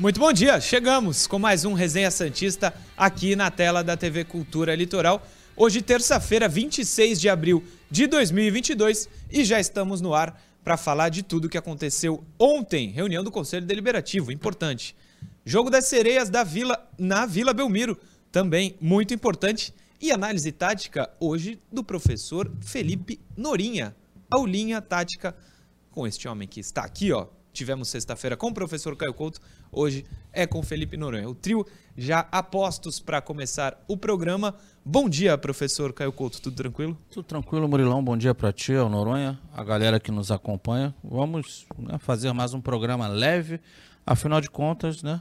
Muito bom dia, chegamos com mais um Resenha Santista aqui na tela da TV Cultura Litoral. Hoje, terça-feira, 26 de abril de 2022, e já estamos no ar para falar de tudo que aconteceu ontem, reunião do Conselho Deliberativo, importante. Jogo das Sereias da Vila na Vila Belmiro, também muito importante. E análise tática hoje do professor Felipe Norinha. Aulinha tática com este homem que está aqui, ó. Tivemos sexta-feira com o professor Caio Couto, hoje é com Felipe Noronha. O trio já apostos para começar o programa. Bom dia, professor Caio Couto, tudo tranquilo? Tudo tranquilo, Murilão. Bom dia para ti, ao Noronha, a galera que nos acompanha. Vamos né, fazer mais um programa leve. Afinal de contas, né?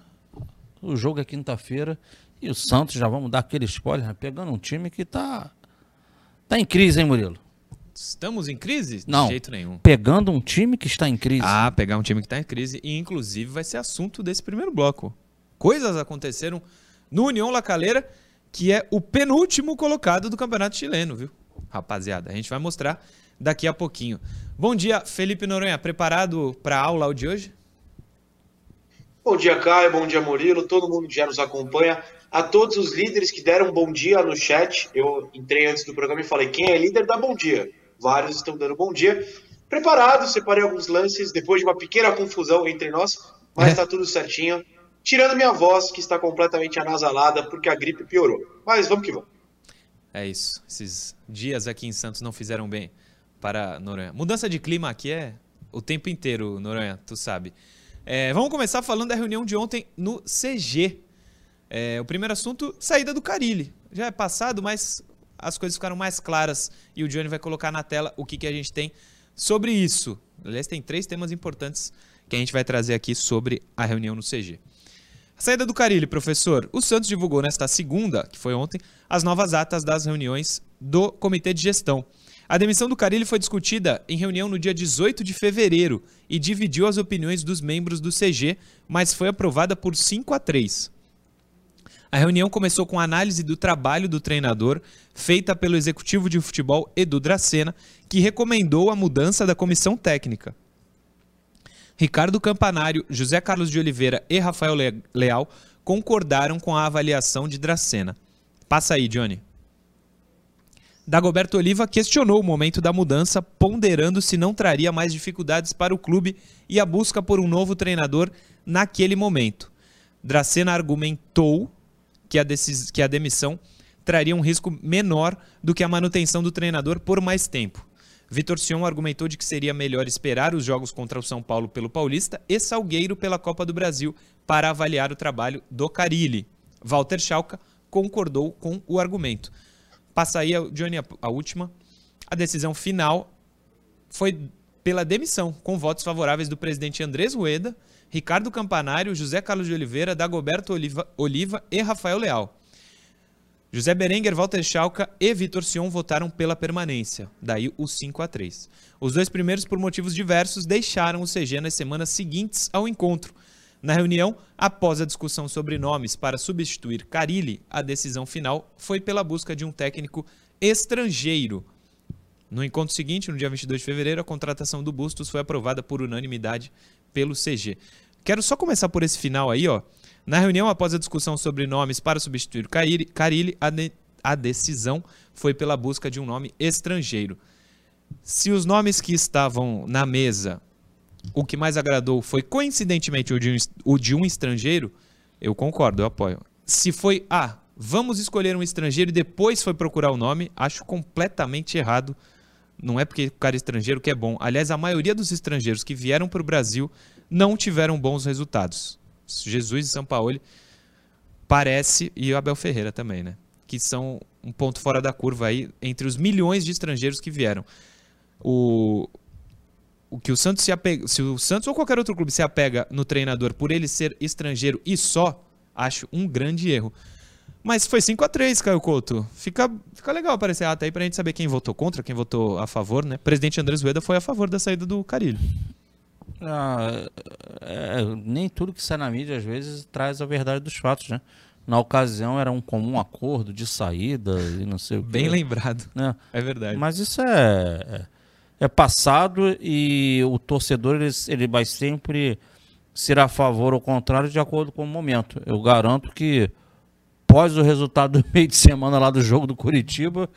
O jogo é quinta-feira e o Santos já vamos dar aquele spoiler, né, pegando um time que tá tá em crise, hein, Murilo? Estamos em crise? Não. De jeito nenhum. Pegando um time que está em crise. Ah, pegar um time que está em crise e inclusive vai ser assunto desse primeiro bloco. Coisas aconteceram no União La Calera, que é o penúltimo colocado do Campeonato Chileno, viu? Rapaziada, a gente vai mostrar daqui a pouquinho. Bom dia, Felipe Noronha, preparado para a aula de hoje? Bom dia, Caio. Bom dia, Murilo. Todo mundo que já nos acompanha. A todos os líderes que deram bom dia no chat. Eu entrei antes do programa e falei: quem é líder dá bom dia. Vários estão dando bom dia. Preparado, separei alguns lances depois de uma pequena confusão entre nós, mas está tudo certinho. Tirando minha voz, que está completamente anasalada porque a gripe piorou. Mas vamos que vamos. É isso. Esses dias aqui em Santos não fizeram bem para Noronha. Mudança de clima aqui é o tempo inteiro, Noronha, tu sabe. É, vamos começar falando da reunião de ontem no CG. É, o primeiro assunto, saída do Carilli. Já é passado, mas as coisas ficaram mais claras e o Johnny vai colocar na tela o que, que a gente tem sobre isso. Aliás, tem três temas importantes que a gente vai trazer aqui sobre a reunião no CG. A saída do Carilli, professor. O Santos divulgou nesta segunda, que foi ontem, as novas atas das reuniões do Comitê de Gestão. A demissão do Carilli foi discutida em reunião no dia 18 de fevereiro e dividiu as opiniões dos membros do CG, mas foi aprovada por 5 a 3. A reunião começou com análise do trabalho do treinador, feita pelo executivo de futebol Edu Dracena, que recomendou a mudança da comissão técnica. Ricardo Campanário, José Carlos de Oliveira e Rafael Leal concordaram com a avaliação de Dracena. Passa aí, Johnny. Dagoberto Oliva questionou o momento da mudança, ponderando se não traria mais dificuldades para o clube e a busca por um novo treinador naquele momento. Dracena argumentou que a, que a demissão traria um risco menor do que a manutenção do treinador por mais tempo. Vitor Sion argumentou de que seria melhor esperar os jogos contra o São Paulo pelo Paulista e Salgueiro pela Copa do Brasil para avaliar o trabalho do Carilli. Walter Schalka concordou com o argumento. Passa aí, Johnny, a última. A decisão final foi pela demissão, com votos favoráveis do presidente Andrés Rueda, Ricardo Campanário, José Carlos de Oliveira, Dagoberto Oliva, Oliva e Rafael Leal. José Berenguer, Walter Schalka e Vitor Sion votaram pela permanência, daí o 5 a 3. Os dois primeiros, por motivos diversos, deixaram o CG nas semanas seguintes ao encontro, na reunião, após a discussão sobre nomes para substituir Carilli, a decisão final foi pela busca de um técnico estrangeiro. No encontro seguinte, no dia 22 de fevereiro, a contratação do Bustos foi aprovada por unanimidade pelo CG. Quero só começar por esse final aí, ó. Na reunião, após a discussão sobre nomes para substituir Carilli, a, de a decisão foi pela busca de um nome estrangeiro. Se os nomes que estavam na mesa o que mais agradou foi coincidentemente o de, um, o de um estrangeiro, eu concordo, eu apoio. Se foi, ah, vamos escolher um estrangeiro e depois foi procurar o nome, acho completamente errado. Não é porque o cara é estrangeiro que é bom. Aliás, a maioria dos estrangeiros que vieram para o Brasil não tiveram bons resultados. Jesus e São Paulo parece, e o Abel Ferreira também, né? Que são um ponto fora da curva aí entre os milhões de estrangeiros que vieram. O, o que o Santos se apega, se o Santos ou qualquer outro clube se apega no treinador por ele ser estrangeiro e só, acho um grande erro. Mas foi 5 a 3 Caio Couto. Fica, fica legal aparecer a ata aí pra gente saber quem votou contra, quem votou a favor, né? presidente Andrés Rueda foi a favor da saída do Carilho. Ah, é, nem tudo que sai na mídia às vezes traz a verdade dos fatos, né? Na ocasião era um comum acordo de saída e não sei o que. Bem lembrado. Né? É verdade. Mas isso é, é é passado e o torcedor ele, ele vai sempre ser a favor ou contrário de acordo com o momento. Eu garanto que, pós o resultado do meio de semana lá do jogo do Curitiba,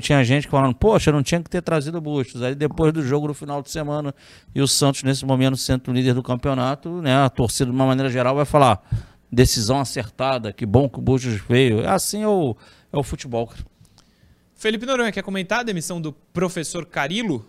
tinha gente falando, poxa, não tinha que ter trazido Bustos. Aí depois do jogo no final de semana, e o Santos nesse momento sendo o líder do campeonato, né, a torcida de uma maneira geral vai falar, decisão acertada, que bom que o Bustos veio. Assim é o, é o futebol. Felipe Noronha, quer comentar a demissão do professor Carilo?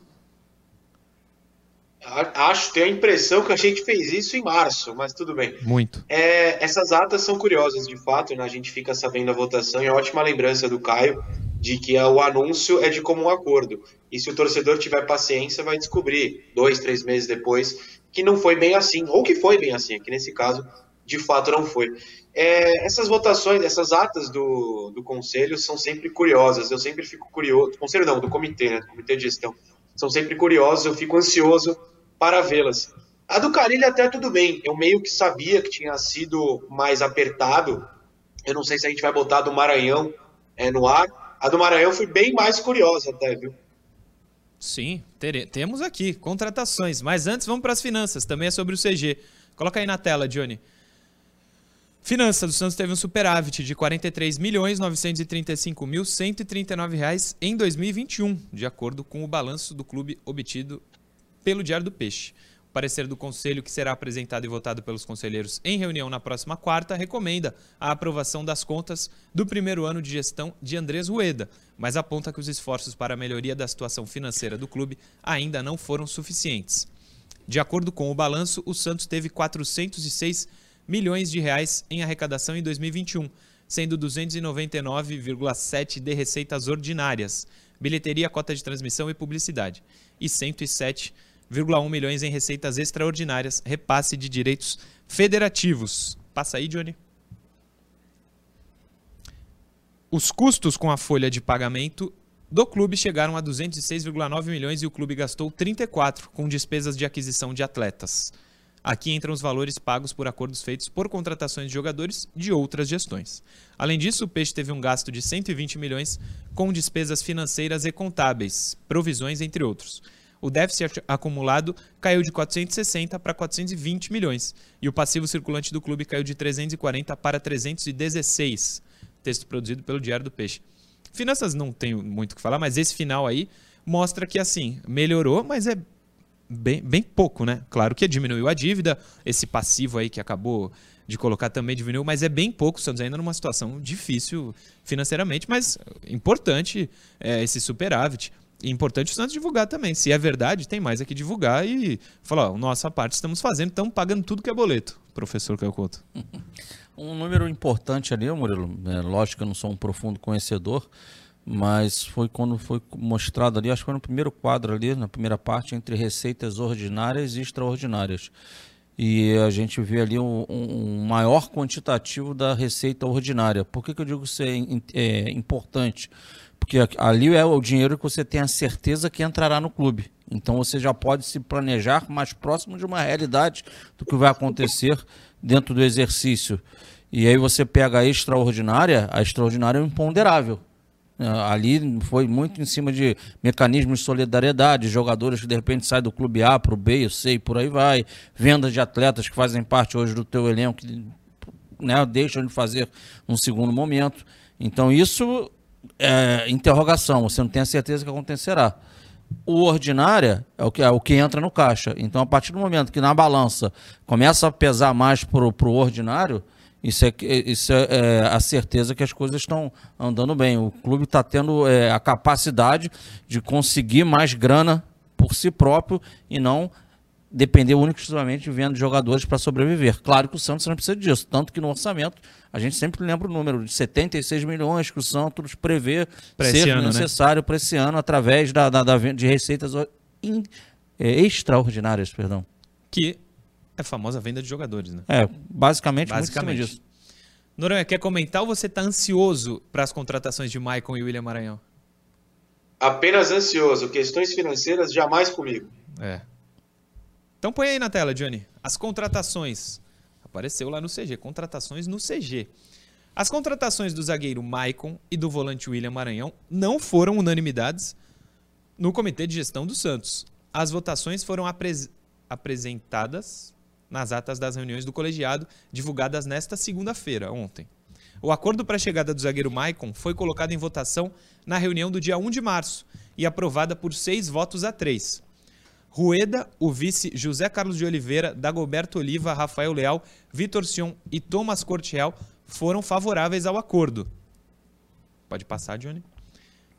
Acho, tenho a impressão que a gente fez isso em março, mas tudo bem. Muito. É, essas atas são curiosas, de fato, né? A gente fica sabendo a votação e é ótima lembrança do Caio de que o anúncio é de comum acordo. E se o torcedor tiver paciência, vai descobrir, dois, três meses depois, que não foi bem assim, ou que foi bem assim, que nesse caso, de fato, não foi. É, essas votações, essas atas do, do conselho são sempre curiosas, eu sempre fico curioso, conselho não, do comitê, né, do comitê de gestão, são sempre curiosas, eu fico ansioso para vê-las. A do Carilho até tudo bem. Eu meio que sabia que tinha sido mais apertado. Eu não sei se a gente vai botar do Maranhão é, no ar. A do Maranhão foi bem mais curiosa até, viu? Sim, tere- temos aqui contratações. Mas antes vamos para as finanças. Também é sobre o CG. Coloca aí na tela, Johnny. Finanças do Santos teve um superávit de 43.935.139 reais em 2021, de acordo com o balanço do clube obtido pelo Diário do Peixe. O parecer do Conselho, que será apresentado e votado pelos conselheiros em reunião na próxima quarta, recomenda a aprovação das contas do primeiro ano de gestão de Andrés Rueda, mas aponta que os esforços para a melhoria da situação financeira do clube ainda não foram suficientes. De acordo com o balanço, o Santos teve 406 milhões de reais em arrecadação em 2021, sendo 299,7 de receitas ordinárias, bilheteria, cota de transmissão e publicidade, e 107 1,1 milhões em receitas extraordinárias, repasse de direitos federativos. Passa aí, Johnny. Os custos com a folha de pagamento do clube chegaram a 206,9 milhões e o clube gastou 34 com despesas de aquisição de atletas. Aqui entram os valores pagos por acordos feitos por contratações de jogadores de outras gestões. Além disso, o Peixe teve um gasto de 120 milhões com despesas financeiras e contábeis, provisões entre outros o déficit acumulado caiu de 460 para 420 milhões e o passivo circulante do clube caiu de 340 para 316. Texto produzido pelo Diário do Peixe. Finanças não tenho muito o que falar, mas esse final aí mostra que assim, melhorou, mas é bem, bem pouco, né? Claro que diminuiu a dívida, esse passivo aí que acabou de colocar também diminuiu, mas é bem pouco. Estamos ainda numa situação difícil financeiramente, mas importante é, esse superávit importante o Santos divulgar também. Se é verdade, tem mais aqui divulgar e falar, ó, nossa parte estamos fazendo, estamos pagando tudo que é boleto, professor Calcoto. Um número importante ali, Murilo, é, lógico que eu não sou um profundo conhecedor, mas foi quando foi mostrado ali, acho que foi no primeiro quadro ali, na primeira parte, entre receitas ordinárias e extraordinárias. E a gente vê ali um, um maior quantitativo da receita ordinária. Por que, que eu digo é, é importante? Porque ali é o dinheiro que você tem a certeza que entrará no clube. Então você já pode se planejar mais próximo de uma realidade do que vai acontecer dentro do exercício. E aí você pega a extraordinária, a extraordinária é imponderável. É, ali foi muito em cima de mecanismos de solidariedade, jogadores que de repente saem do clube A para o B, eu sei, por aí vai, vendas de atletas que fazem parte hoje do teu elenco, que né, deixam de fazer um segundo momento. Então isso é, interrogação, você não tem a certeza que acontecerá. O ordinária é o que, é o que entra no caixa. Então, a partir do momento que na balança começa a pesar mais para o ordinário, isso é, isso é, é, a certeza que as coisas estão andando bem. O clube está tendo é, a capacidade de conseguir mais grana por si próprio e não depender único e exclusivamente de venda de jogadores para sobreviver. Claro que o Santos não precisa disso, tanto que no orçamento a gente sempre lembra o número de 76 milhões que o Santos prevê pra ser ano, né? necessário né? para esse ano através da, da, da, de receitas in, é, extraordinárias, perdão. Que é a famosa venda de jogadores, né? É, basicamente, basicamente. muito disso. Noronha, quer comentar ou você está ansioso para as contratações de Maicon e William Maranhão? Apenas ansioso. Questões financeiras jamais comigo. É. Então põe aí na tela, Johnny. As contratações. Apareceu lá no CG. Contratações no CG. As contratações do zagueiro Maicon e do volante William Maranhão não foram unanimidades no Comitê de Gestão do Santos. As votações foram apres apresentadas nas atas das reuniões do colegiado, divulgadas nesta segunda-feira, ontem. O acordo para a chegada do zagueiro Maicon foi colocado em votação na reunião do dia 1 de março e aprovada por seis votos a três. Rueda, o vice José Carlos de Oliveira, Dagoberto Oliva, Rafael Leal, Vitor Sion e Thomas Corte Real foram favoráveis ao acordo. Pode passar, Johnny.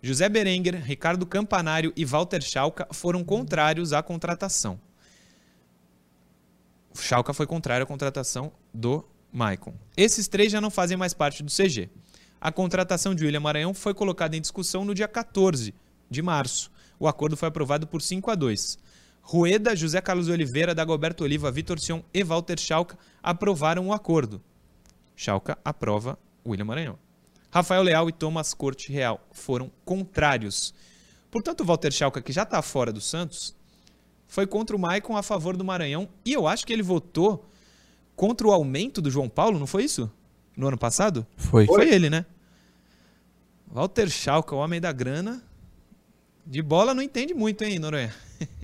José Berenguer, Ricardo Campanário e Walter Schalka foram contrários à contratação. Schalka foi contrário à contratação do Maicon. Esses três já não fazem mais parte do CG. A contratação de William Maranhão foi colocada em discussão no dia 14 de março. O acordo foi aprovado por 5 a 2. Rueda, José Carlos Oliveira, Dagoberto Oliva, Vitor Sion e Walter Schalka aprovaram o acordo. Schalka aprova William Maranhão. Rafael Leal e Thomas Corte Real foram contrários. Portanto, o Walter Schalka, que já está fora do Santos, foi contra o Maicon a favor do Maranhão. E eu acho que ele votou contra o aumento do João Paulo, não foi isso? No ano passado? Foi. Foi ele, né? Walter Schalke, o homem da grana. De bola não entende muito, hein, Noronha?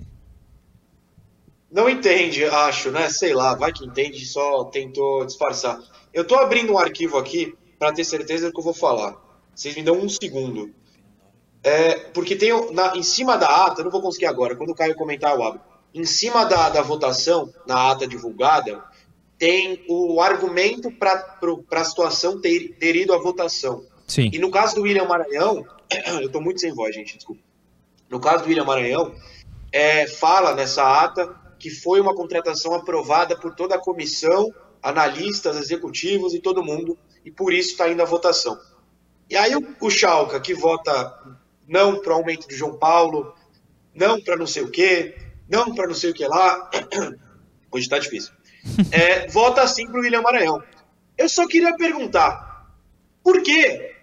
Não entende, acho, né? Sei lá, vai que entende, só tentou disfarçar. Eu tô abrindo um arquivo aqui para ter certeza do que eu vou falar. Vocês me dão um segundo. É, porque tem na, em cima da ata, eu não vou conseguir agora, quando o Caio comentar, eu abro. Em cima da, da votação, na ata divulgada, tem o argumento para a situação ter, ter ido à votação. Sim. E no caso do William Maranhão, eu estou muito sem voz, gente, desculpa. No caso do William Maranhão, é, fala nessa ata que foi uma contratação aprovada por toda a comissão, analistas, executivos e todo mundo, e por isso está indo à votação. E aí o, o Schalke, que vota não para o aumento de João Paulo, não para não sei o quê, não para não sei o que lá, hoje está difícil é, vota sim para o William Maranhão. Eu só queria perguntar, por quê?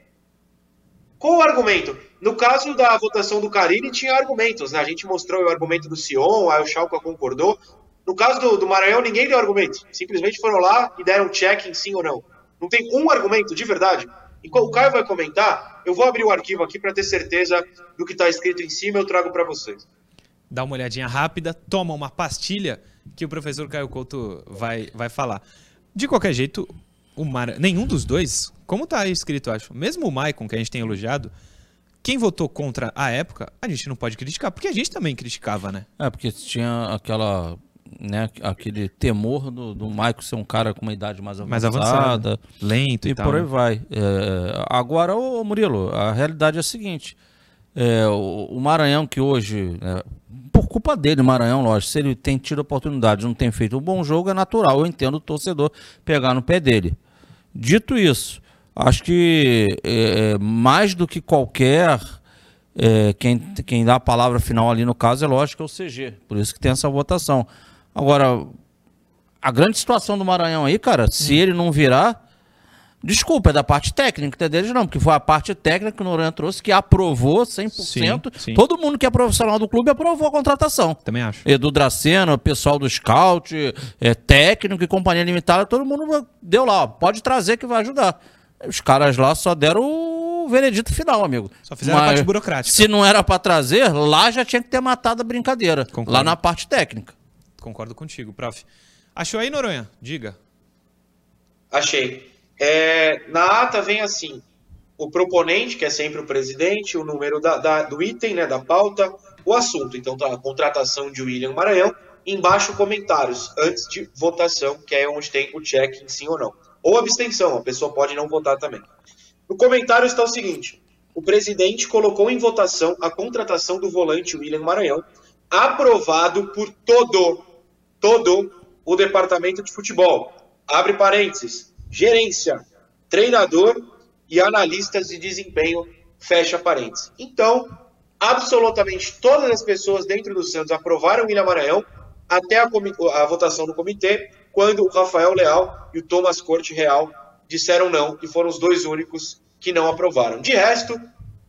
Qual o argumento? No caso da votação do Carini, tinha argumentos, né? A gente mostrou o argumento do Sion, aí o Schalke concordou. No caso do, do Maranhão, ninguém deu argumento. Simplesmente foram lá e deram check em sim ou não. Não tem um argumento de verdade. Enquanto o Caio vai comentar, eu vou abrir o arquivo aqui para ter certeza do que está escrito em cima, eu trago para vocês. Dá uma olhadinha rápida, toma uma pastilha que o professor Caio Couto vai, vai falar. De qualquer jeito, o Mar... nenhum dos dois, como está escrito, acho, mesmo o Maicon, que a gente tem elogiado, quem votou contra a época, a gente não pode criticar, porque a gente também criticava, né? É, porque tinha aquela. Né, aquele temor do, do Maicon ser um cara com uma idade mais avançada, mais avançada lento e, e tal, por aí né? vai. É, agora, ô Murilo, a realidade é a seguinte: é, o, o, Maranhão que hoje, é, por culpa dele, Maranhão, lógico, se ele tem tido oportunidade, não tem feito um bom jogo, é natural. Eu entendo o torcedor pegar no pé dele. Dito isso, acho que é, é mais do que qualquer. É, quem, quem dá a palavra final ali no caso é lógico é o CG, por isso que tem essa votação. Agora, a grande situação do Maranhão aí, cara, se hum. ele não virar, Desculpa, é da parte técnica, é deles não, porque foi a parte técnica que o Noronha trouxe que aprovou 100%. Sim, sim. Todo mundo que é profissional do clube aprovou a contratação. Também acho. Edu Dracena, pessoal do scout, é, técnico e companhia limitada, todo mundo deu lá, ó, pode trazer que vai ajudar. Os caras lá só deram o veredito final, amigo. Só fizeram Mas, a parte burocrática. Se não era para trazer, lá já tinha que ter matado a brincadeira. Concordo. Lá na parte técnica. Concordo contigo, prof. Achou aí, Noronha? Diga. Achei. É, na ata vem assim: o proponente, que é sempre o presidente, o número da, da, do item, né, da pauta, o assunto. Então tá a contratação de William Maranhão. Embaixo comentários, antes de votação, que é onde tem o check em sim ou não. Ou abstenção, a pessoa pode não votar também. No comentário está o seguinte: o presidente colocou em votação a contratação do volante William Maranhão, aprovado por todo, todo o departamento de futebol. Abre parênteses gerência, treinador e analistas de desempenho, fecha parênteses. Então, absolutamente todas as pessoas dentro do Santos aprovaram o William Maranhão até a, a, votação do comitê, quando o Rafael Leal e o Thomas Corte Real disseram não, e foram os dois únicos que não aprovaram. De resto,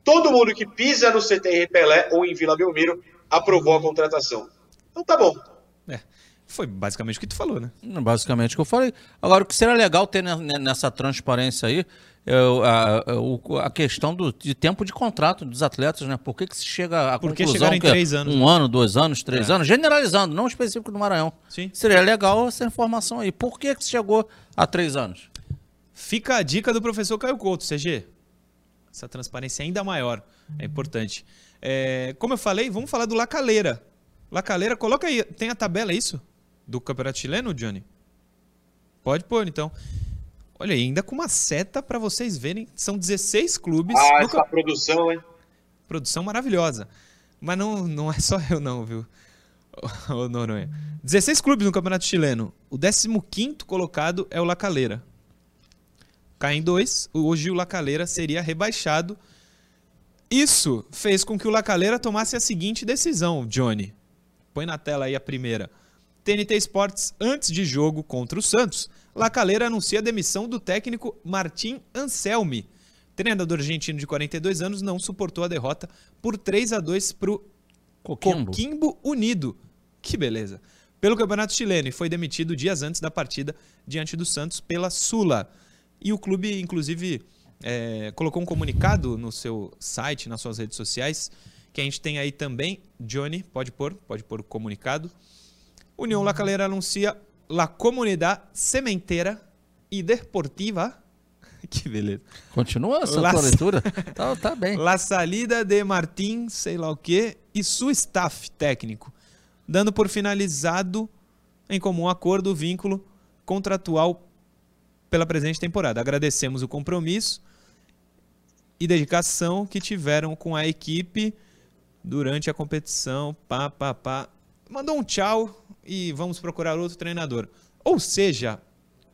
todo mundo que pisa no CTR Pelé ou em Vila Belmiro aprovou a contratação. Então tá bom. É. Foi basicamente o que tu falou, né? Basicamente o que eu falei. Agora, o que seria legal ter nessa transparência aí é a, a, questão do, de tempo de contrato dos atletas, né? Por que, que se chega a Por que conclusão em que é três anos, um né? ano, dois anos, três É. anos, generalizando, não específico do Maranhão. Sim. Seria legal essa informação aí. Por que, que se chegou a três anos? Fica a dica do professor Caio Couto, CG. Essa transparência ainda maior é importante. É, como eu falei, vamos falar do Lacaleira. Lacaleira, coloca aí. Tem a tabela, é isso? Do Campeonato Chileno, Johnny? Pode pôr, então. Olha aí, ainda com uma seta para vocês verem. São 16 clubes. Ah, essa produção, hein? Produção maravilhosa. Mas não, não é só eu, não, viu? Ô, Noronha. 16 clubes no Campeonato Chileno. O 15 colocado é o Lacaleira. Cai em dois. Hoje o Lacaleira seria rebaixado. Isso fez com que o Lacaleira tomasse a seguinte decisão, Johnny. Põe na tela aí a primeira. TNT Sports, antes de jogo contra o Santos, Lacaleira anuncia a demissão do técnico Martim Anselmi. Treinador argentino de 42 anos não suportou a derrota por 3 a 2 para o Coquimbo. Coquimbo Unido. Que beleza. Pelo Campeonato Chileno e foi demitido dias antes da partida diante do Santos pela Sula. E o clube, inclusive, é, colocou um comunicado no seu site, nas suas redes sociais, que a gente tem aí também. Johnny, pode pôr, pode pôr o comunicado. União La Calera anuncia La Comunidad Sementeira y Deportiva. Que beleza. Continua essa Lá- tua leitura? tá, tá bem. La salida de Martín, sei lá o quê, e seu staff técnico, dando por finalizado em comum acordo o vínculo contratual pela presente temporada. Agradecemos o compromisso e dedicação que tiveram com a equipe durante a competição. Pá, pá, pá. Mandou um tchau e vamos procurar outro treinador. Ou seja,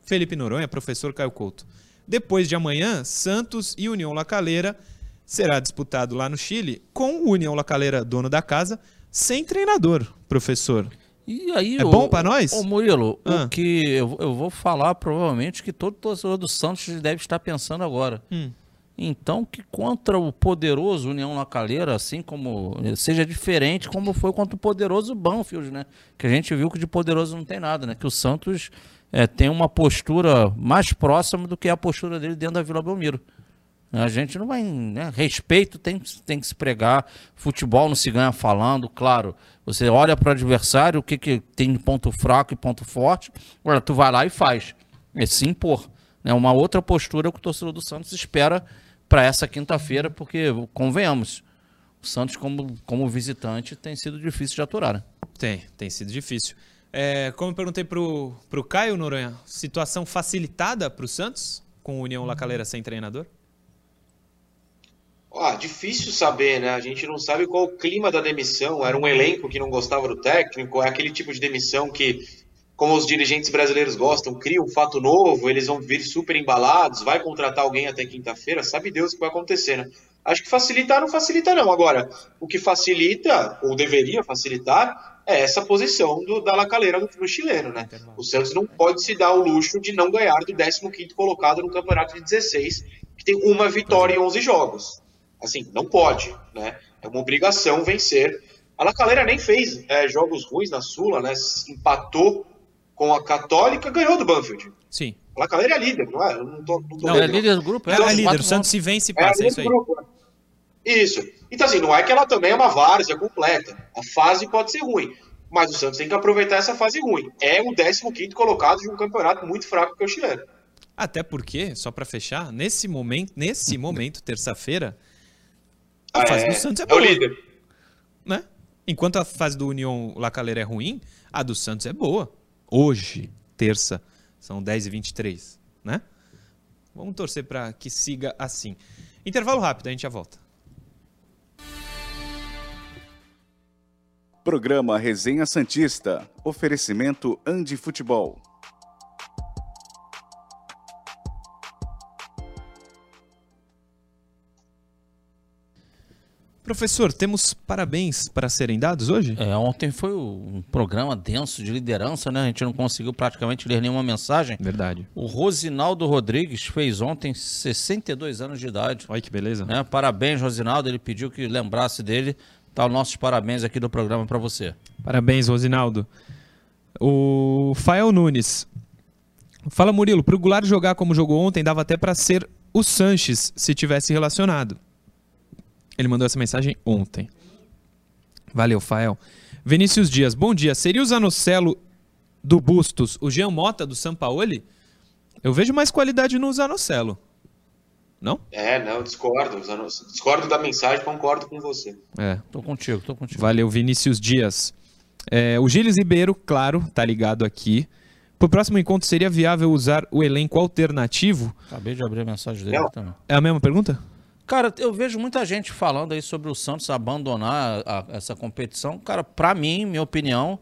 Felipe Noronha, professor Caio Couto. Depois de amanhã, Santos e União La Calera será disputado lá no Chile com o União La Calera, dono da casa, sem treinador, professor. E aí, É bom pra nós? Ô Murilo, Ah. o que eu, eu vou falar provavelmente que todo torcedor do Santos deve estar pensando agora. Hum. Então, que contra o poderoso União La Calera, assim como seja diferente como foi contra o poderoso Banfield, né? Que a gente viu que de poderoso não tem nada, né? Que o Santos é, tem uma postura mais próxima do que a postura dele dentro da Vila Belmiro. A gente não vai. Né? Respeito tem, tem que se pregar. Futebol não se ganha falando, claro. Você olha para o adversário, o que, que tem de ponto fraco e ponto forte. Agora, tu vai lá e faz. É se impor. Né? Uma outra postura que o torcedor do Santos espera para essa quinta-feira, porque, convenhamos, o Santos, como, como visitante, tem sido difícil de aturar. Né? Tem, tem sido difícil. É, como eu perguntei pro, pro Caio Noronha, situação facilitada pro Santos com o União La Calera sem treinador? Ah, difícil saber, né? A gente não sabe qual o clima da demissão. Era um elenco que não gostava do técnico, é aquele tipo de demissão que, como os dirigentes brasileiros gostam, cria um fato novo, eles vão vir super embalados, vai contratar alguém até quinta-feira, sabe Deus o que vai acontecer, né? Acho que facilitar não facilita, não. Agora, o que facilita, ou deveria facilitar, é essa posição do, da lacaleira no, no chileno, né? O Santos não pode se dar o luxo de não ganhar do 15º colocado no campeonato de 16, que tem uma vitória em 11 jogos. Assim, não pode, né? É uma obrigação vencer. A Lacaleira nem fez é, jogos ruins na Sula, né? Empatou com a Católica, ganhou do Banfield. Sim. A Lacaleira é líder, não é? Eu não tô, não tô Não, é líder do grupo? Ela é os líder, quatro o Santos se vence e É a passa, é isso aí. grupo, né? Isso. Então, assim, não é que ela também é uma várzea completa. A fase pode ser ruim. Mas o Santos tem que aproveitar essa fase ruim. É o 15 colocado de um campeonato muito fraco que é o chileno. Até porque, só pra fechar, nesse momento, nesse momento, terça-feira, Ah, a fase do Santos é é o boa. líder. né? Enquanto a fase do União La Calera é ruim, a do Santos é boa. Hoje, terça, são 10 e 23 né? Vamos torcer para que siga assim. Intervalo rápido, a gente já volta. Programa Resenha Santista. Oferecimento Andi Futebol. Professor, temos parabéns para serem dados hoje? É, ontem foi um programa denso de liderança, né? A gente não conseguiu praticamente ler nenhuma mensagem. Verdade. O Rosinaldo Rodrigues fez ontem 62 anos de idade. Olha que beleza. Né? Parabéns, Rosinaldo. Ele pediu que lembrasse dele. Tá, nossos parabéns aqui do programa para você. Parabéns, Rosinaldo. O Fael Nunes. Fala Murilo, pro Goulart jogar como jogou ontem, dava até pra ser o Sanches se tivesse relacionado. Ele mandou essa mensagem ontem. Valeu, Fael. Vinícius Dias, bom dia. Seria o Zanocelo do Bustos o Jean Mota do Sampaoli? Eu vejo mais qualidade no Zanocelo. Não? É, não, discordo. Discordo da mensagem, concordo com você. É. Tô contigo, tô contigo. Valeu, Vinícius Dias. É, o Gilles Ribeiro, claro, tá ligado aqui. Pro próximo encontro, seria viável usar o elenco alternativo? Acabei de abrir a mensagem dele Não. também. É a mesma pergunta? Cara, eu vejo muita gente falando aí sobre o Santos abandonar a- essa competição. Cara, pra mim, minha opinião,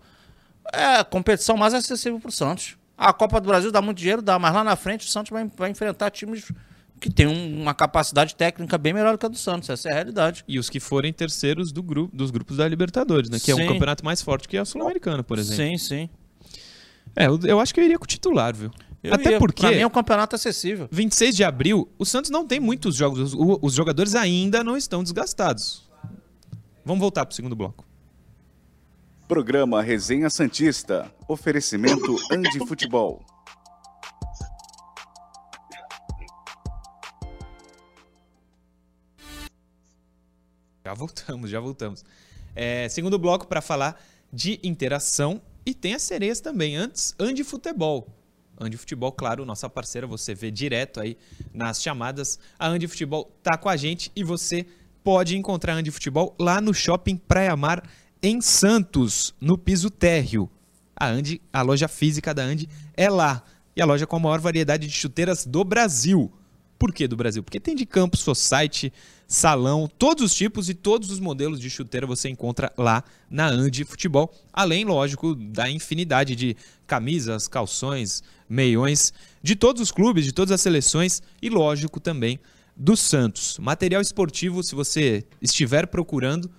é a competição mais acessível pro Santos. A Copa do Brasil dá muito dinheiro, dá, mas lá na frente o Santos vai, vai enfrentar times que tem um- uma capacidade técnica bem melhor que a do Santos. Essa é a realidade. E os que forem terceiros do grupo, dos grupos da Libertadores, né? Que é um Sim. campeonato mais forte que a Sul-Americana, por exemplo. Sim, sim. É, eu, eu acho que eu iria com o titular, viu? Eu Até ia. porque, Pra mim é um campeonato acessível. 26 de abril, o Santos não tem muitos jogos. Os, jogadores ainda não estão desgastados. Vamos voltar pro segundo bloco. Programa Resenha Santista. Oferecimento Andi Futebol. Já voltamos, já voltamos. É, segundo bloco para falar de interação e tem as sereias também. Antes, Andi Futebol. Andi Futebol, claro, nossa parceira, você vê direto aí nas chamadas. A Andi Futebol tá com a gente e você pode encontrar a Andi Futebol lá no Shopping Praia Mar em Santos, no piso térreo. A Andi, a loja física da Andi é lá. E a loja com a maior variedade de chuteiras do Brasil. Por que do Brasil? Porque tem de campo, society, salão, todos os tipos e todos os modelos de chuteira você encontra lá na Andi Futebol. Além, lógico, da infinidade de camisas, calções, meiões, de todos os clubes, de todas as seleções e, lógico, também do Santos. Material esportivo, se você estiver procurando,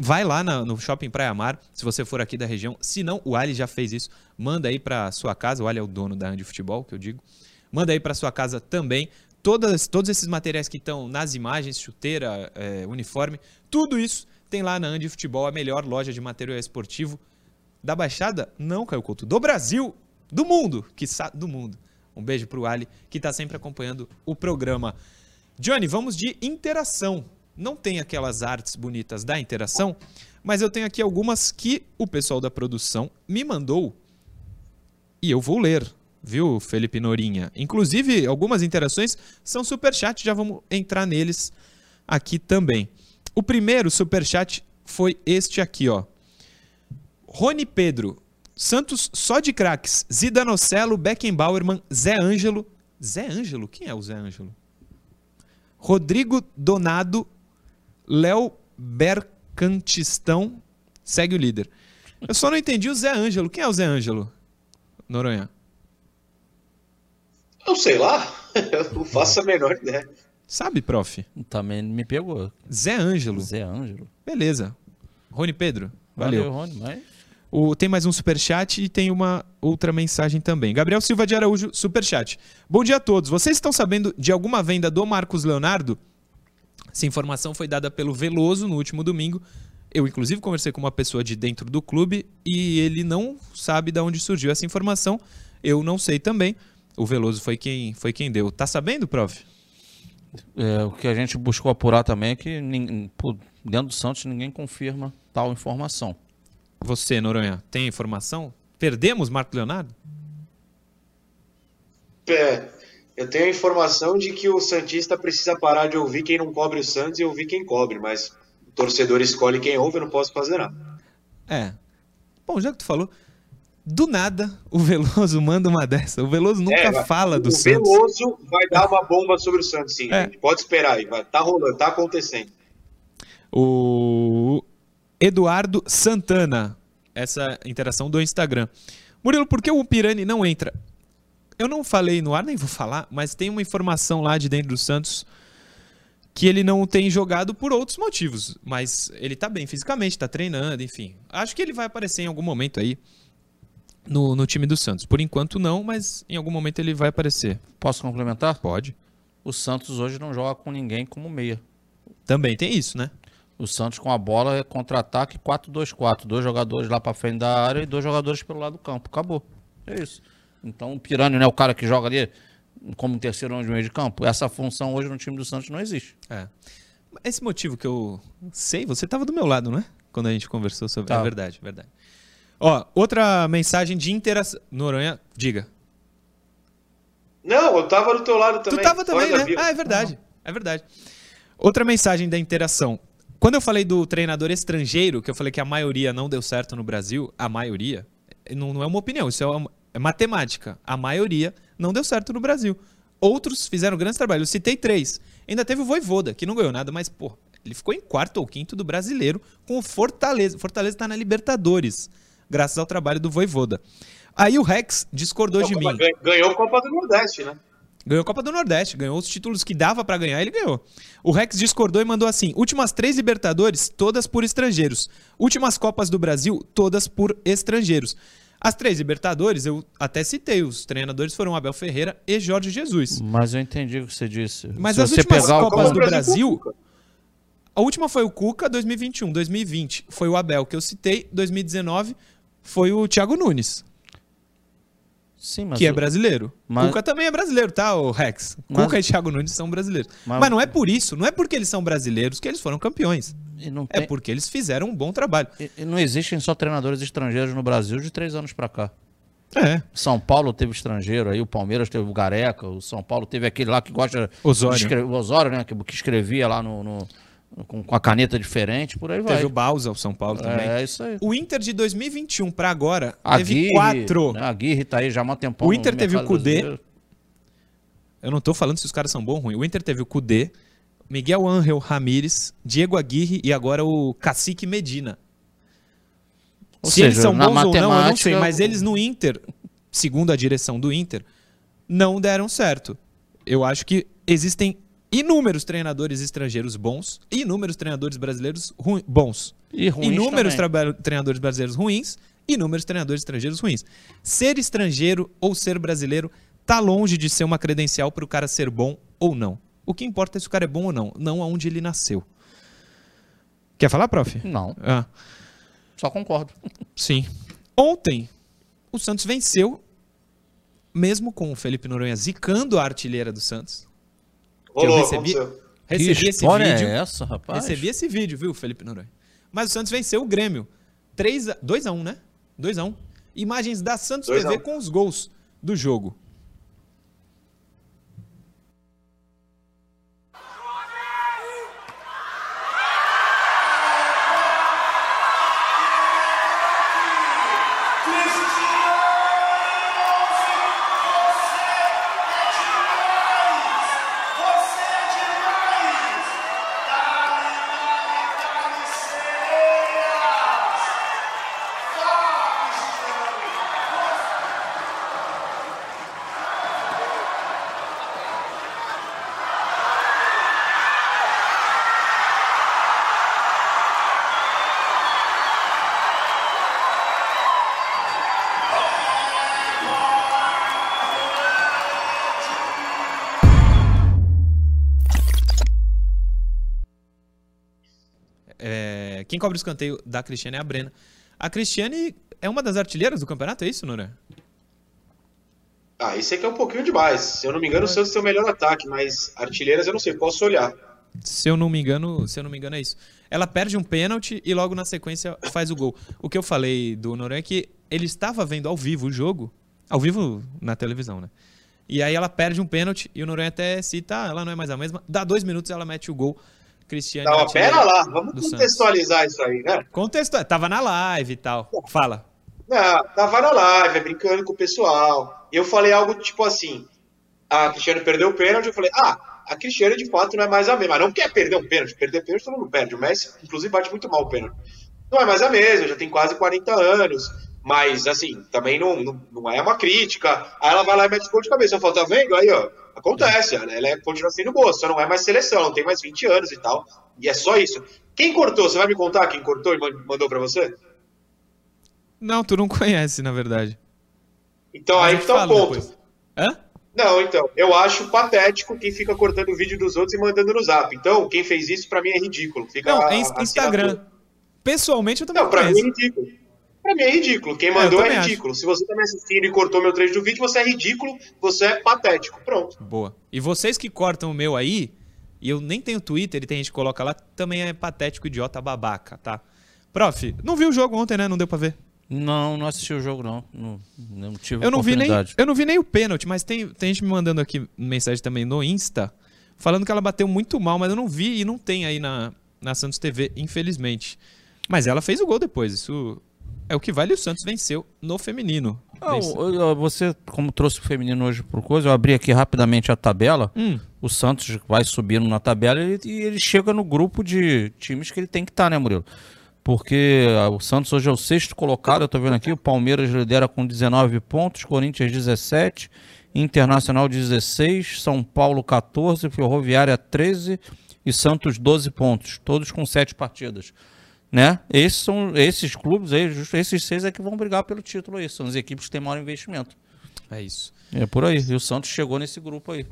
vai lá no Shopping Praia Mar, se você for aqui da região. Se não, o Ali já fez isso. Manda aí para sua casa. O Ali é o dono da Andi Futebol, que eu digo. Manda aí para sua casa também. Todas, todos esses materiais que estão nas imagens, chuteira, é, uniforme, tudo isso tem lá na Andi Futebol, a melhor loja de material esportivo da Baixada? Não, Caio Couto. Do Brasil, do mundo, que do mundo. Um beijo pro Ali, que tá sempre acompanhando o programa. Johnny, vamos de interação. Não tem aquelas artes bonitas da interação, mas eu tenho aqui algumas que o pessoal da produção me mandou e eu vou ler, viu, Felipe Norinha? Inclusive, algumas interações são superchat, já vamos entrar neles aqui também. O primeiro superchat foi este aqui, ó. Rony Pedro, Santos só de craques, Zidanocelo, Beckenbauerman, Zé Ângelo. Zé Ângelo? Quem é o Zé Ângelo? Rodrigo Donado, Léo Bercantistão, segue o líder. Eu só não entendi o Zé Ângelo. Quem é o Zé Ângelo? Noronha. Eu sei lá, eu não faço a menor ideia. Sabe, prof? Também me pegou. Zé Ângelo. Zé Ângelo. Beleza. Rony Pedro. Valeu. Rony, mas... O, tem mais um superchat e tem uma outra mensagem também. Gabriel Silva de Araújo, superchat. Bom dia a todos. Vocês estão sabendo de alguma venda do Marcos Leonardo? Essa informação foi dada pelo Veloso no último domingo. Eu, inclusive, conversei com uma pessoa de dentro do clube e ele não sabe de onde surgiu essa informação. Eu não sei também. O Veloso foi quem, foi quem deu. Tá sabendo, prof? É, o que a gente buscou apurar também é que pô, dentro do Santos ninguém confirma tal informação. Você, Noronha, tem informação? Perdemos Marco Leonardo? É, eu tenho a informação de que o Santista precisa parar de ouvir quem não cobre o Santos e ouvir quem cobre, mas o torcedor escolhe quem ouve, eu não posso fazer nada. É. Bom, já que tu falou, do nada o Veloso manda uma dessa. O Veloso nunca É, fala do o Santos. Veloso vai dar uma bomba sobre o Santos, sim. É. Pode esperar aí, vai. tá rolando, tá acontecendo. O Eduardo Santana. Essa interação do Instagram. Murilo, por que o Pirani não entra? Eu não falei no ar, nem vou falar, mas tem uma informação lá de dentro do Santos que ele não tem jogado por outros motivos. Mas ele tá bem fisicamente, tá treinando, enfim. Acho que ele vai aparecer em algum momento aí no, no time do Santos. Por enquanto não, mas em algum momento ele vai aparecer. Posso complementar? Pode. O Santos hoje não joga com ninguém como meia. Também tem isso, né? O Santos com a bola é contra-ataque 4-2-4. Dois jogadores lá pra frente da área e dois jogadores pelo lado do campo. Acabou. É isso. Então o Pirani, né, o cara que joga ali como terceiro homem de meio de campo, essa função hoje no time do Santos não existe. É. Esse motivo que eu sei, você estava do meu lado, não é? Quando a gente conversou sobre. É Tava. verdade, verdade. Ó, outra mensagem de interação. Noronha, diga. Não, eu tava do teu lado também. Tu tava também, né? Ah, é verdade. É verdade. Outra mensagem da interação. Quando eu falei do treinador estrangeiro, que eu falei que a maioria não deu certo no Brasil, a maioria, não, não é uma opinião, isso é, uma- é matemática. A maioria não deu certo no Brasil. Outros fizeram grandes trabalhos. Eu citei três. Ainda teve o Voivoda, que não ganhou nada, mas, pô, ele ficou em quarto ou quinto do brasileiro com o Fortaleza. Fortaleza tá na Libertadores, graças ao trabalho do Voivoda. Aí o Rex discordou de mim. Ganhou- a Copa do Nordeste, né? Ganhou a Copa do Nordeste, ganhou os títulos que dava pra ganhar, ele ganhou. O Rex discordou e mandou assim: últimas três Libertadores, todas por estrangeiros. Últimas Copas do Brasil, todas por estrangeiros. As três Libertadores, eu até citei, os treinadores foram Abel Ferreira e Jorge Jesus. Mas eu entendi o que você disse. Mas Se as você últimas Copas do Brasil, Cuca. a última foi o Cuca, 2021. 2020 foi o Abel que eu citei. 2019 foi o Thiago Nunes, Sim, mas que é brasileiro. mas- Cuca também é brasileiro, tá, o Rex? Mas- Cuca e Thiago Nunes são brasileiros. Mas- Mas... não é por isso, não é porque eles são brasileiros que eles foram campeões. não, É tem- porque eles fizeram um bom trabalho. e- e não existem só treinadores estrangeiros no Brasil de três anos pra cá. É. São Paulo teve estrangeiro, aí o Palmeiras teve o Gareca, o São Paulo teve aquele lá que gosta Osório. de escrever, o Osório, né, que, que escrevia lá no, no- com, com a caneta diferente, por aí vai. Teve o Bausa, o São Paulo também. É isso aí. O Inter de 2021 pra agora A teve Aguirre, quatro. Né, a Aguirre tá aí já há um tempão O Inter teve o Cudê. brasileiro. Eu não tô falando se os caras são bons ou ruins. O Inter teve o Cudê, Miguel Ángel Ramírez, Diego Aguirre e agora o Cacique Medina. Ou se eles seja, são na bons ou não, eu não matemática, sei. Mas eles no Inter, segundo a direção do Inter, não deram certo. Eu acho que existem inúmeros treinadores estrangeiros bons inúmeros treinadores brasileiros bons. E ruins inúmeros treinadores brasileiros ruins inúmeros treinadores estrangeiros ruins. Ser estrangeiro ou ser brasileiro tá longe de ser uma credencial para o cara ser bom ou não. O que importa é se o cara é bom ou não, não aonde ele nasceu. Quer falar, prof? Não, Ah, só concordo. sim. Ontem, o Santos venceu, mesmo com o Felipe Noronha zicando a artilheira do Santos. Eu recebi, recebi que esse história vídeo. é essa, rapaz? Recebi esse vídeo, viu, Felipe Noronha? Mas o Santos venceu o Grêmio. 3 a, 2 a 1, né? 2 a 1. Imagens da Santos 2 a TV 1. com os gols do jogo. Quem cobre o escanteio da Cristiane é a Brena. A Cristiane é uma das artilheiras do campeonato, é isso, Nora? Ah, isso aqui é um pouquinho demais. Se eu não me engano, o Santos tem o melhor ataque, mas artilheiras eu não sei, posso olhar. Se eu não me engano, se eu não me engano é isso. Ela perde um pênalti e logo na sequência faz o gol. O que eu falei do Noronha é que ele estava vendo ao vivo o jogo, ao vivo na televisão, né? E aí ela perde um pênalti e o Noronha até cita, ah, ela não é mais a mesma. Dá dois minutos ela mete o gol. Cristiane. Mas artilheira pera lá, vamos do Santos. contextualizar isso aí, né? Contexto, tava na live e tal. Fala. Não, tava na live, brincando com o pessoal. E eu falei algo tipo assim: a Cristiane perdeu o pênalti. Eu falei, ah, a Cristiane de fato não é mais a mesma. Não quer perder um pênalti. Perder pênalti todo mundo perde. O Messi, inclusive, bate muito mal o pênalti. Não é mais a mesma, já tem quase 40 anos. Mas, assim, também não, não, não é uma crítica. Aí ela vai lá e mete gol de cabeça. Eu falo, tá vendo? Aí, ó, acontece. Ela, ela é, continua sendo boa, só não é mais seleção, não tem mais 20 anos e tal. E é só isso. Quem cortou? Você vai me contar quem cortou e man- mandou pra você? Não, tu não conhece, na verdade. Então Mas aí tá o ponto. depois. Hã? Não, então, eu acho patético quem fica cortando o vídeo dos outros e mandando no zap. Então, quem fez isso, pra mim, é ridículo. Fica Não, é Instagram. assinatura. Pessoalmente, eu também Não, pra mim é ridículo. Pra mim é ridículo. Quem É, mandou é, acho. ridículo. Se você tá me assistindo e cortou meu trecho do vídeo, você é ridículo, você é patético. Pronto. Boa. E vocês que cortam o meu aí, e eu nem tenho Twitter e tem gente que coloca lá, também é patético, idiota, babaca, tá? Prof, não viu o jogo ontem, né? Não deu pra ver. Não, não assisti o jogo, não. Não, não tive Eu não vi nem, oportunidade. eu não vi nem o pênalti, mas tem, tem gente me mandando aqui mensagem também no Insta, falando que ela bateu muito mal, mas eu não vi e não tem aí na, na Santos TV, infelizmente. Mas ela fez o gol depois, isso é o que vale. O Santos venceu no feminino. Você, como trouxe o feminino hoje por coisa, eu abri aqui rapidamente a tabela. Hum, O Santos vai subindo na tabela e, e ele chega no grupo de times que ele tem que estar, né, Murilo? Porque ah, o Santos hoje é o sexto colocado, eu tô vendo aqui, o Palmeiras lidera com 19 pontos, Corinthians 17, Internacional 16, São Paulo 14, Ferroviária 13 e Santos 12 pontos, todos com 7 partidas. Né? Esses são esses clubes aí, justo esses seis é que vão brigar pelo título aí, são as equipes que têm maior investimento. é isso. É por aí. E o Santos chegou nesse grupo aí.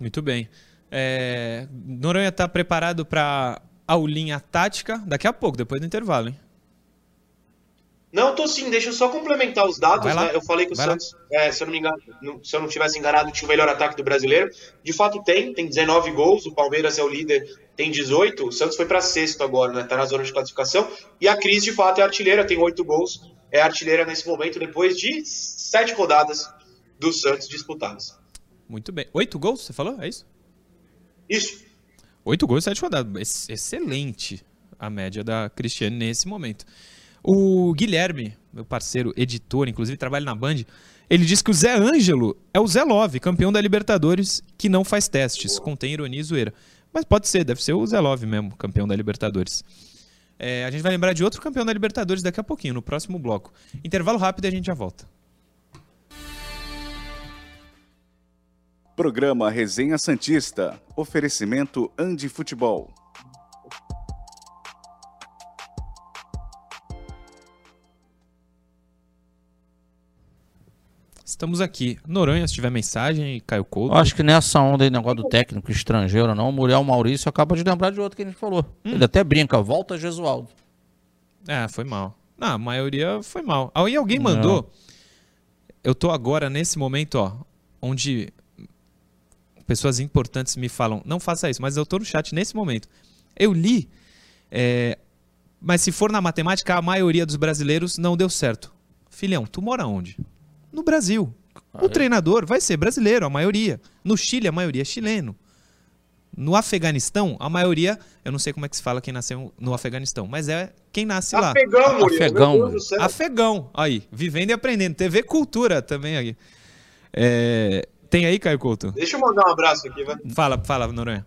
Muito bem. É, Noronha tá preparado para aulinha tática daqui a pouco, depois do intervalo, hein? Não, tô sim, deixa eu só complementar os dados, né? Eu falei que o Vai. Santos, é, se eu não me engano, se eu não tivesse enganado, tinha o melhor ataque do brasileiro. De fato tem, tem 19 gols, o Palmeiras é o líder, tem 18, o Santos foi para sexto agora, né? Tá na zona de classificação. E a Cris, de fato, é artilheira, tem 8 gols, é artilheira nesse momento, depois de sete rodadas do Santos disputadas. Muito bem. Oito gols, você falou? É isso? Isso. Oito gols, sete rodadas. Ex- Excelente a média da Cristiane nesse momento. O Guilherme, meu parceiro editor, inclusive trabalha na Band, ele diz que o Zé Ângelo é o Zé Love, campeão da Libertadores, que não faz testes. Contém ironia e zoeira. Mas pode ser, deve ser o Zé Love mesmo, campeão da Libertadores. É, a gente vai lembrar de outro campeão da Libertadores daqui a pouquinho, no próximo bloco. Intervalo rápido e a gente já volta. Programa Resenha Santista. Oferecimento Andi Futebol. Estamos aqui. Noronha, se tiver mensagem, Caio Couto. Eu acho que nessa onda aí, negócio do técnico estrangeiro, não, o Muriel Maurício acaba de lembrar de outro que a gente falou. Ele até brinca, volta Jesualdo. É, foi mal. Não, a maioria foi mal. Aí alguém mandou. Eu tô agora nesse momento, ó, onde pessoas importantes me falam, não faça isso, mas eu tô no chat nesse momento. Eu li, é, mas se for na matemática, a maioria dos brasileiros não deu certo. Filhão, tu mora onde? No Brasil. O treinador vai ser brasileiro, a maioria. No Chile, a maioria é chileno. No Afeganistão, a maioria, eu não sei como é que se fala quem nasceu no Afeganistão, mas é quem nasce lá. Afegão, Murilo. Afegão, Meu Deus do céu. Afegão, aí, vivendo e aprendendo. TV Cultura também aí. É, Tem aí, Caio Couto? Deixa eu mandar um abraço aqui, vai. Fala, fala, Noronha.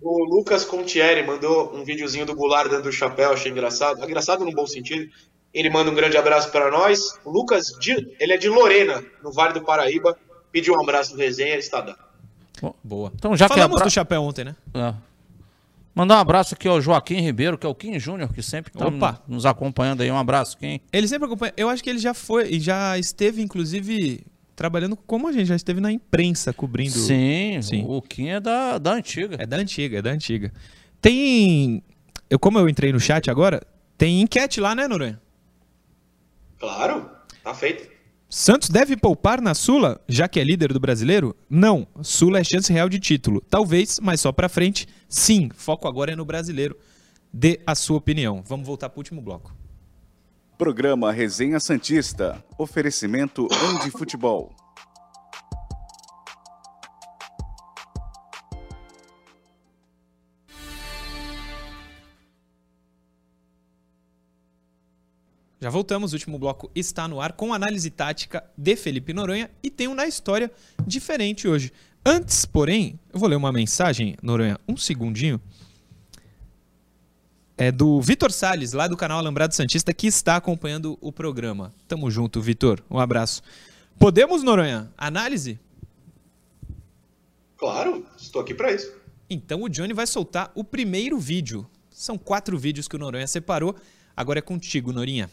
O Lucas Contieri mandou um videozinho do Goulart dando o chapéu, achei engraçado. Engraçado no bom sentido. Ele manda um grande abraço para nós. O Lucas, de- ele é de Lorena, no Vale do Paraíba. Pediu um abraço no resenha, ele está dando. Boa. Então, já que Falamos abra- do chapéu ontem, né? É. Mandar um abraço aqui ao Joaquim Ribeiro, que é o Kim Júnior, que sempre está Opa. nos acompanhando aí. Um abraço, Kim. Ele sempre acompanha. Eu acho que ele já foi e já esteve, inclusive, trabalhando como a gente, já esteve na imprensa cobrindo. Sim, Sim. o Kim é da, da antiga. É da antiga, é da antiga. Tem. Eu, como eu entrei no chat agora, tem enquete lá, né, Noronha? Claro, tá feito. Santos deve poupar na Sula, já que é líder do brasileiro? Não. Sula é chance real de título. Talvez, mas só pra frente. Sim. Foco agora é no brasileiro. Dê a sua opinião. Vamos voltar pro último bloco. Programa Resenha Santista. Oferecimento Andi Futebol. Já voltamos, o último bloco está no ar com análise tática de Felipe Noronha e tem um na história diferente hoje. Antes, porém, eu vou ler uma mensagem, Noronha, um segundinho. É do Vitor Sales, lá do canal Alambrado Santista, que está acompanhando o programa. Tamo junto, Vitor. Um abraço. Podemos, Noronha? Análise? Claro, estou aqui para isso. Então o Johnny vai soltar o primeiro vídeo. São quatro vídeos que o Noronha separou. Agora é contigo, Norinha.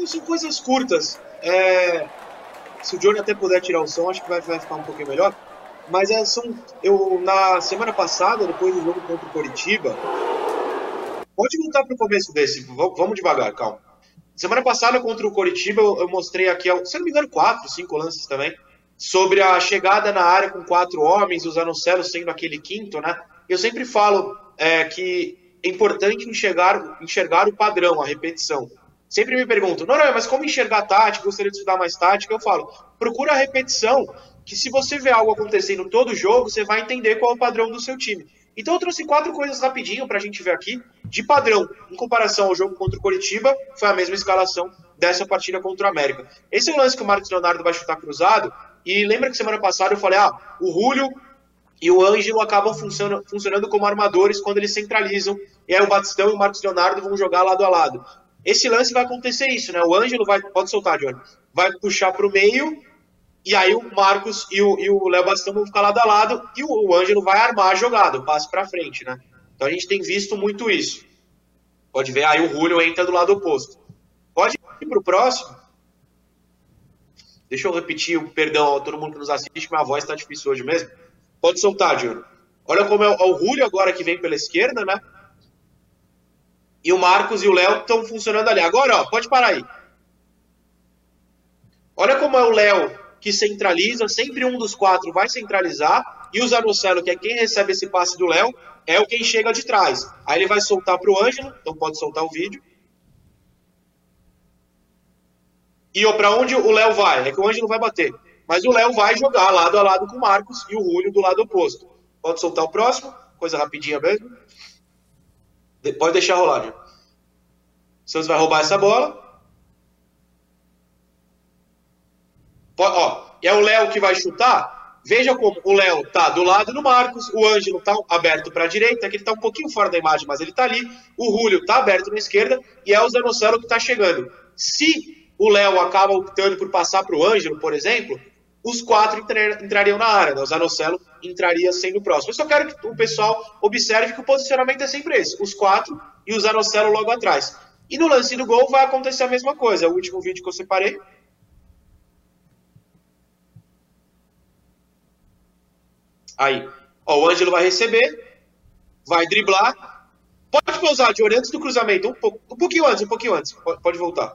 Não, são coisas curtas. É, se o Johnny até puder tirar o som, acho que vai, vai ficar um pouquinho melhor. Mas é, são, eu, na semana passada, depois do jogo contra o Coritiba, pode voltar para o começo desse, vamos devagar, calma. Semana passada contra o Coritiba, eu, eu mostrei aqui, se não me engano, quatro, cinco lances também, sobre a chegada na área com quatro homens, o Zanocelo sendo aquele quinto, né? Eu sempre falo é, que é importante enxergar, enxergar o padrão, a repetição. Sempre me perguntam, não, mas como enxergar tática? Gostaria de estudar mais tática? Eu falo, procura a repetição, que se você vê algo acontecendo todo jogo, você vai entender qual é o padrão do seu time. Então eu trouxe quatro coisas rapidinho para a gente ver aqui, de padrão, em comparação ao jogo contra o Coritiba, foi a mesma escalação dessa partida contra o América. Esse é o lance que o Marcos Leonardo vai chutar cruzado, e lembra que semana passada eu falei, ah, o Julio e o Ângelo acabam funcionando, funcionando como armadores quando eles centralizam, e aí o Batistão e o Marcos Leonardo vão jogar lado a lado. Esse lance vai acontecer isso, né? O Ângelo vai, pode soltar, Johnny, vai puxar para o meio, e aí o Marcos e o Léo Batistão vão ficar lado a lado, e o, o Ângelo vai armar a jogada, o passe para frente, né? Então a gente tem visto muito isso. Pode ver, aí o Julio entra do lado oposto. Pode ir para o próximo. Deixa eu repetir, perdão a todo mundo que nos assiste, minha voz está difícil hoje mesmo. Pode soltar, Júnior. Olha como é o, é o Julio agora que vem pela esquerda, né? E o Marcos e o Léo estão funcionando ali. Agora, ó, pode parar aí. Olha como é o Léo que centraliza, sempre um dos quatro vai centralizar, e o Zanocelo, que é quem recebe esse passe do Léo, é o quem chega de trás. Aí ele vai soltar para o Ângelo, então pode soltar o vídeo. E para onde o Léo vai? É que o Ângelo vai bater. Mas o Léo vai jogar lado a lado com o Marcos e o Julio do lado oposto. Pode soltar o próximo, coisa rapidinha mesmo. Pode deixar rolar, Gil. Santos vai roubar essa bola. Pode, ó, é o Léo que vai chutar. Veja como o Léo tá do lado do Marcos, o Ângelo tá aberto para a direita, que ele tá um pouquinho fora da imagem, mas ele tá ali. O Julio tá aberto na esquerda e é o Zanocelo que tá chegando. Se o Léo acaba optando por passar para o Ângelo, por exemplo, os quatro entrariam na área, né? o Zanocelo entraria sendo o próximo. Eu só quero que o pessoal observe que o posicionamento é sempre esse: os quatro e o Zanocelo logo atrás. E no lance do gol vai acontecer a mesma coisa. É o último vídeo que eu separei. Aí, ó, o Ângelo vai receber, vai driblar. Pode pousar, de antes do cruzamento, um, pouco, um pouquinho antes, um pouquinho antes. Pode voltar.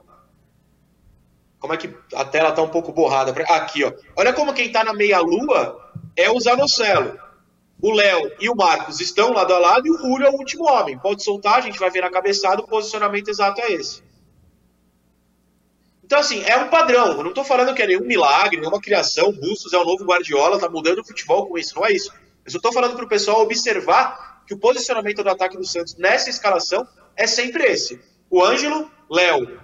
Como é que a tela tá um pouco borrada? Aqui, ó. Olha como quem tá na meia-lua é o Zanocelo. O Léo e o Marcos estão lado a lado e o Julio é o último homem. Pode soltar, a gente vai ver na cabeçada, o posicionamento exato é esse. Então, assim, é um padrão. Eu não estou falando que é nenhum milagre, nenhuma criação. Bustos é o novo Guardiola, tá mudando o futebol com isso. Não é isso. Eu só estou falando para o pessoal observar que o posicionamento do ataque do Santos nessa escalação é sempre esse. O Ângelo, Léo,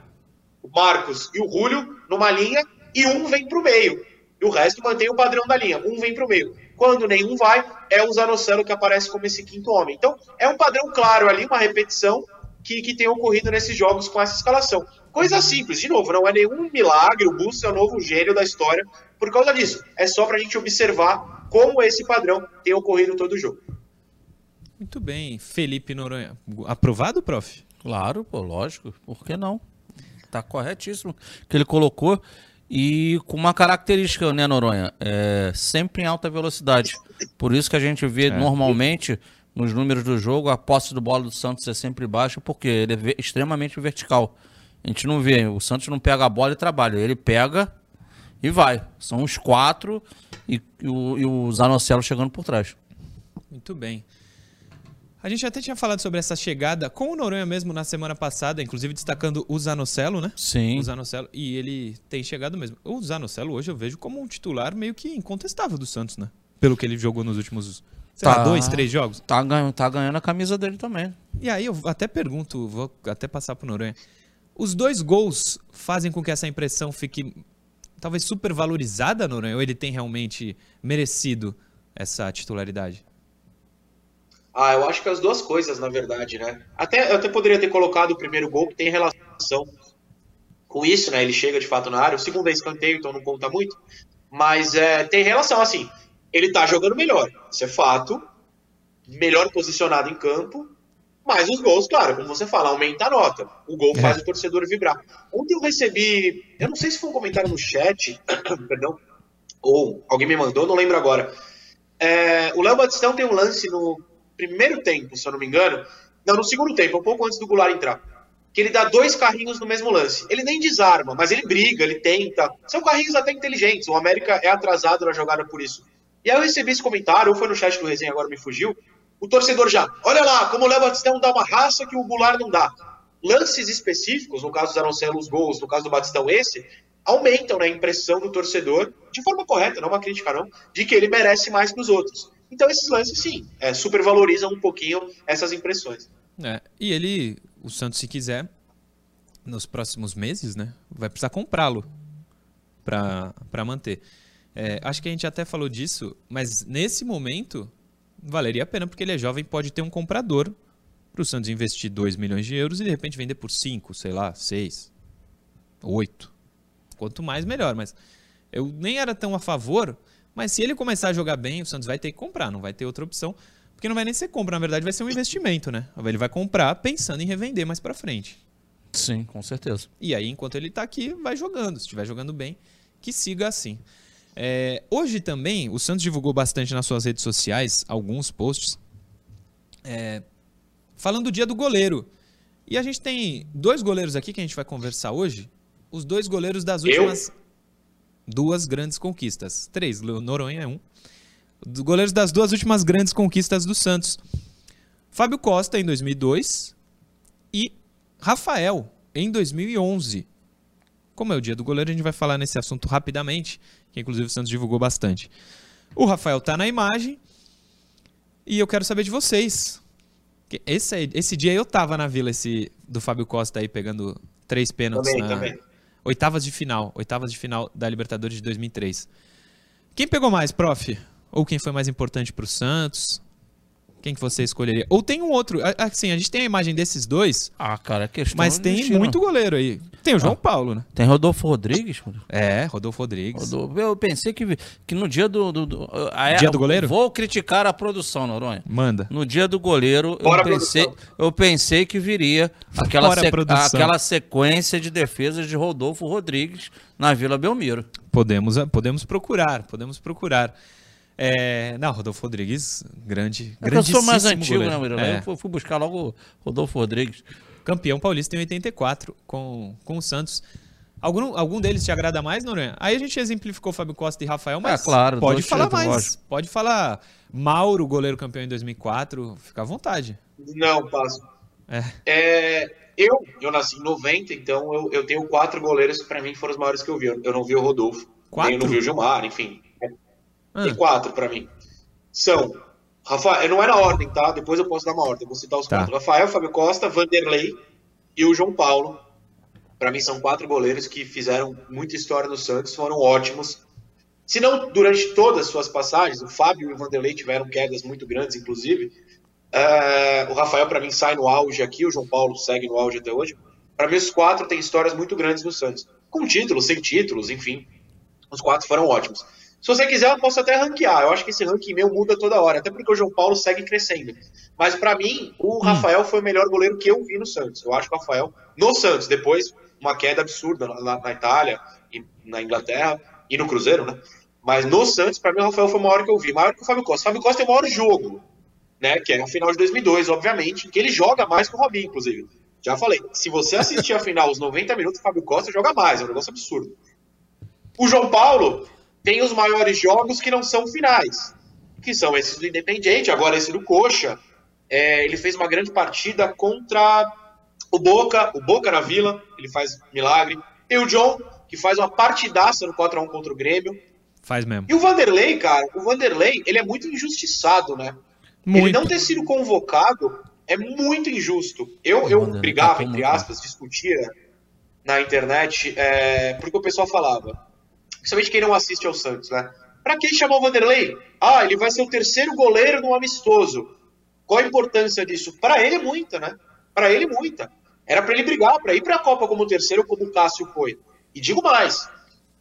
o Marcos e o Julio numa linha e um vem para o meio. E o resto mantém o padrão da linha. Um vem para o meio. Quando nenhum vai, é o Zanocelo que aparece como esse quinto homem. Então, é um padrão claro ali, uma repetição que, que tem ocorrido nesses jogos com essa escalação. Coisa simples, de novo, não é nenhum milagre, o Bustos é o novo gênio da história por causa disso. É só para a gente observar como esse padrão tem ocorrido todo o jogo. Muito bem. Felipe Noronha, aprovado, prof? Claro, pô, lógico. Por que não? Tá corretíssimo que ele colocou. E com uma característica, né, Noronha? É sempre em alta velocidade. Por isso que a gente vê é. normalmente nos números do jogo a posse do bola do Santos é sempre baixa, porque ele é extremamente vertical. A gente não vê, o Santos não pega a bola e trabalha. Ele pega e vai. São os quatro e, e o, e o Zanocelo chegando por trás. Muito bem. A gente até tinha falado sobre essa chegada com o Noronha mesmo na semana passada, inclusive destacando o Zanocelo, né? Sim. O Zanocelo, e ele tem chegado mesmo. O Zanocelo hoje eu vejo como um titular meio que incontestável do Santos, né? Pelo que ele jogou nos últimos, sei tá, lá, dois, três jogos. Tá, ganhando, tá ganhando a camisa dele também. E aí eu até pergunto, vou até passar pro Noronha. Os dois gols fazem com que essa impressão fique talvez super valorizada, Noronha? Ou ele tem realmente merecido essa titularidade? Ah, eu acho que as duas coisas, na verdade, né? Até, eu até poderia ter colocado o primeiro gol, que tem relação com isso, né? Ele chega de fato na área. O segundo é escanteio, então não conta muito. Mas é, tem relação, assim. Ele tá jogando melhor, isso é fato. Melhor posicionado em campo. Mas os gols, claro, como você fala, aumenta a nota. O gol É. faz o torcedor vibrar. Ontem eu recebi, eu não sei se foi um comentário no chat, perdão, ou alguém me mandou, não lembro agora. É, o Léo Batistão tem um lance no primeiro tempo, se eu não me engano. Não, no segundo tempo, um pouco antes do Goulart entrar. Que ele dá dois carrinhos no mesmo lance. Ele nem desarma, mas ele briga, ele tenta. São carrinhos até inteligentes. O América é atrasado na jogada por isso. E aí eu recebi esse comentário, ou foi no chat do Resenha, agora me fugiu. O torcedor já, olha lá, como o Léo dá uma raça que o Goulart não dá. Lances específicos, no caso do os gols, no caso do Batistão esse, aumentam né, a impressão do torcedor, de forma correta, não uma crítica não, de que ele merece mais que os outros. Então esses lances, sim, é, supervalorizam um pouquinho essas impressões. É, e ele, o Santos, se quiser, nos próximos meses, né, vai precisar comprá-lo para manter. É, acho que a gente até falou disso, mas nesse momento valeria a pena, porque ele é jovem, pode ter um comprador para o Santos investir 2 milhões de euros e de repente vender por 5, sei lá, 6, 8. Quanto mais, melhor. Mas eu nem era tão a favor, mas se ele começar a jogar bem, o Santos vai ter que comprar, não vai ter outra opção. Porque não vai nem ser compra, na verdade vai ser um investimento, né? Ele vai comprar pensando em revender mais para frente. Sim, com certeza. E aí, enquanto ele tá aqui, vai jogando. Se estiver jogando bem, que siga assim. É, hoje também, o Santos divulgou bastante nas suas redes sociais alguns posts é, falando do dia do goleiro. E a gente tem dois goleiros aqui que a gente vai conversar hoje. Os dois goleiros das Eu? Duas grandes conquistas. Três, Noronha é um. Goleiros das duas últimas grandes conquistas do Santos. Fábio Costa em 2002 e Rafael em 2011. Como é o dia do goleiro, a gente vai falar nesse assunto rapidamente, que inclusive o Santos divulgou bastante. O Rafael tá na imagem e eu quero saber de vocês. Esse, esse dia eu tava na vila esse do Fábio Costa aí pegando três pênaltis Também, na também. Oitavas de final, oitavas de final da Libertadores de 2003. Quem pegou mais, prof? Ou quem foi mais importante pro Santos? Quem que você escolheria? Ou tem um outro, a- assim, a gente tem a imagem desses dois, Ah, cara, é questão mas tem destino. muito goleiro aí. Tem o João Ah. Paulo, né? Tem Rodolfo Rodrigues. É, Rodolfo Rodrigues. Rodolfo- Eu pensei que, que no dia do. do, do a- Dia do goleiro? Vou criticar a produção, Noronha. Manda. No dia do goleiro, eu pensei, produção. eu pensei que viria aquela, produção. aquela sequência de defesas de Rodolfo Rodrigues na Vila Belmiro. Podemos, podemos procurar, podemos procurar. É, não, Rodolfo Rodrigues, grande, É que eu sou mais grandíssimo antigo, né. Murilo? É, Eu fui- buscar logo Rodolfo Rodrigues. campeão paulista em 84 com, com o Santos. Algum, algum deles te agrada mais, Noronha? Aí a gente exemplificou Fábio Costa e Rafael, mas É, claro, pode falar mais. lógico. Pode falar Mauro, goleiro campeão em 2004, fica à vontade. Não, passo. É. É, eu, eu nasci em 90, então eu, eu tenho quatro goleiros que pra mim foram os maiores que eu vi. Eu, eu não vi o Rodolfo, Quatro? nem eu não vi o Gilmar, enfim. Ah, Tem quatro pra mim. São, Rafael, não é na ordem, tá? Depois eu posso dar uma ordem, vou citar os Tá. quatro. Rafael, Fábio Costa, Vanderlei e o João Paulo. Pra mim são quatro goleiros que fizeram muita história no Santos, foram ótimos. Se não durante todas as suas passagens, o Fábio e o Vanderlei tiveram quedas muito grandes, inclusive. É, o Rafael, pra mim, sai no auge aqui, o João Paulo segue no auge até hoje. Pra mim, os quatro têm histórias muito grandes no Santos. Com títulos, sem títulos, enfim. Os quatro foram ótimos. Se você quiser, eu posso até ranquear. Eu acho que esse ranking meu muda toda hora, até porque o João Paulo segue crescendo. Mas pra mim, o Rafael foi o melhor goleiro que eu vi no Santos. Eu acho que o Rafael, no Santos, depois uma queda absurda na, na Itália e na Inglaterra e no Cruzeiro, né? Mas no Santos, pra mim, o Rafael foi o maior que eu vi, maior que o Fábio Costa. O Fábio Costa tem o maior jogo, né? Que é a final de 2002, obviamente, que ele joga mais que o Robinho, inclusive. Já falei, se você assistir a final os 90 minutos, o Fábio Costa joga mais, é um negócio absurdo. O João Paulo tem os maiores jogos que não são finais, que são esses do Independiente, agora esse do Coxa. É, ele fez uma grande partida contra o Boca, o Boca na Vila, ele faz milagre. Tem o John, que faz uma partidaça no 4x1 contra o Grêmio. faz mesmo. E o Vanderlei, cara, o Vanderlei, ele é muito injustiçado, né? Ele Muito. não ter sido convocado é muito injusto. Eu, eu brigava, tá entre muito aspas, discutia na internet, é, porque o pessoal falava, principalmente quem não assiste ao Santos, né? Pra que chamar o Vanderlei? Ah, ele vai ser o terceiro goleiro no amistoso. Qual a importância disso? Pra ele é muita, né? Pra ele muita. Era pra ele brigar, pra ir pra Copa como terceiro, como o Cássio foi. E digo mais,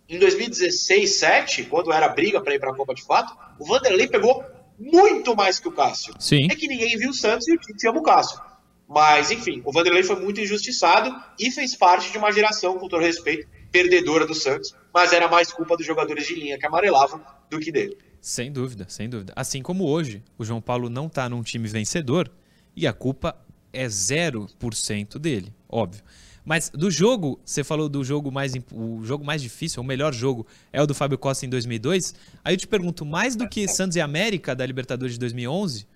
em 2016, 7, quando era briga pra ir pra Copa de fato, o Vanderlei pegou muito mais que o Cássio. Sim. É que ninguém viu o Santos e o Tite ama o Cássio. Mas, enfim, o Vanderlei foi muito injustiçado e fez parte de uma geração, com todo respeito, perdedora do Santos, mas era mais culpa dos jogadores de linha que amarelavam do que dele. Sem dúvida, sem dúvida. Assim como hoje, o João Paulo não está num time vencedor e a culpa é 0% dele, óbvio. Mas do jogo, você falou do jogo mais o jogo mais difícil, o melhor jogo é o do Fábio Costa em 2002. Aí eu te pergunto, mais do que Santos e América da Libertadores de 2011,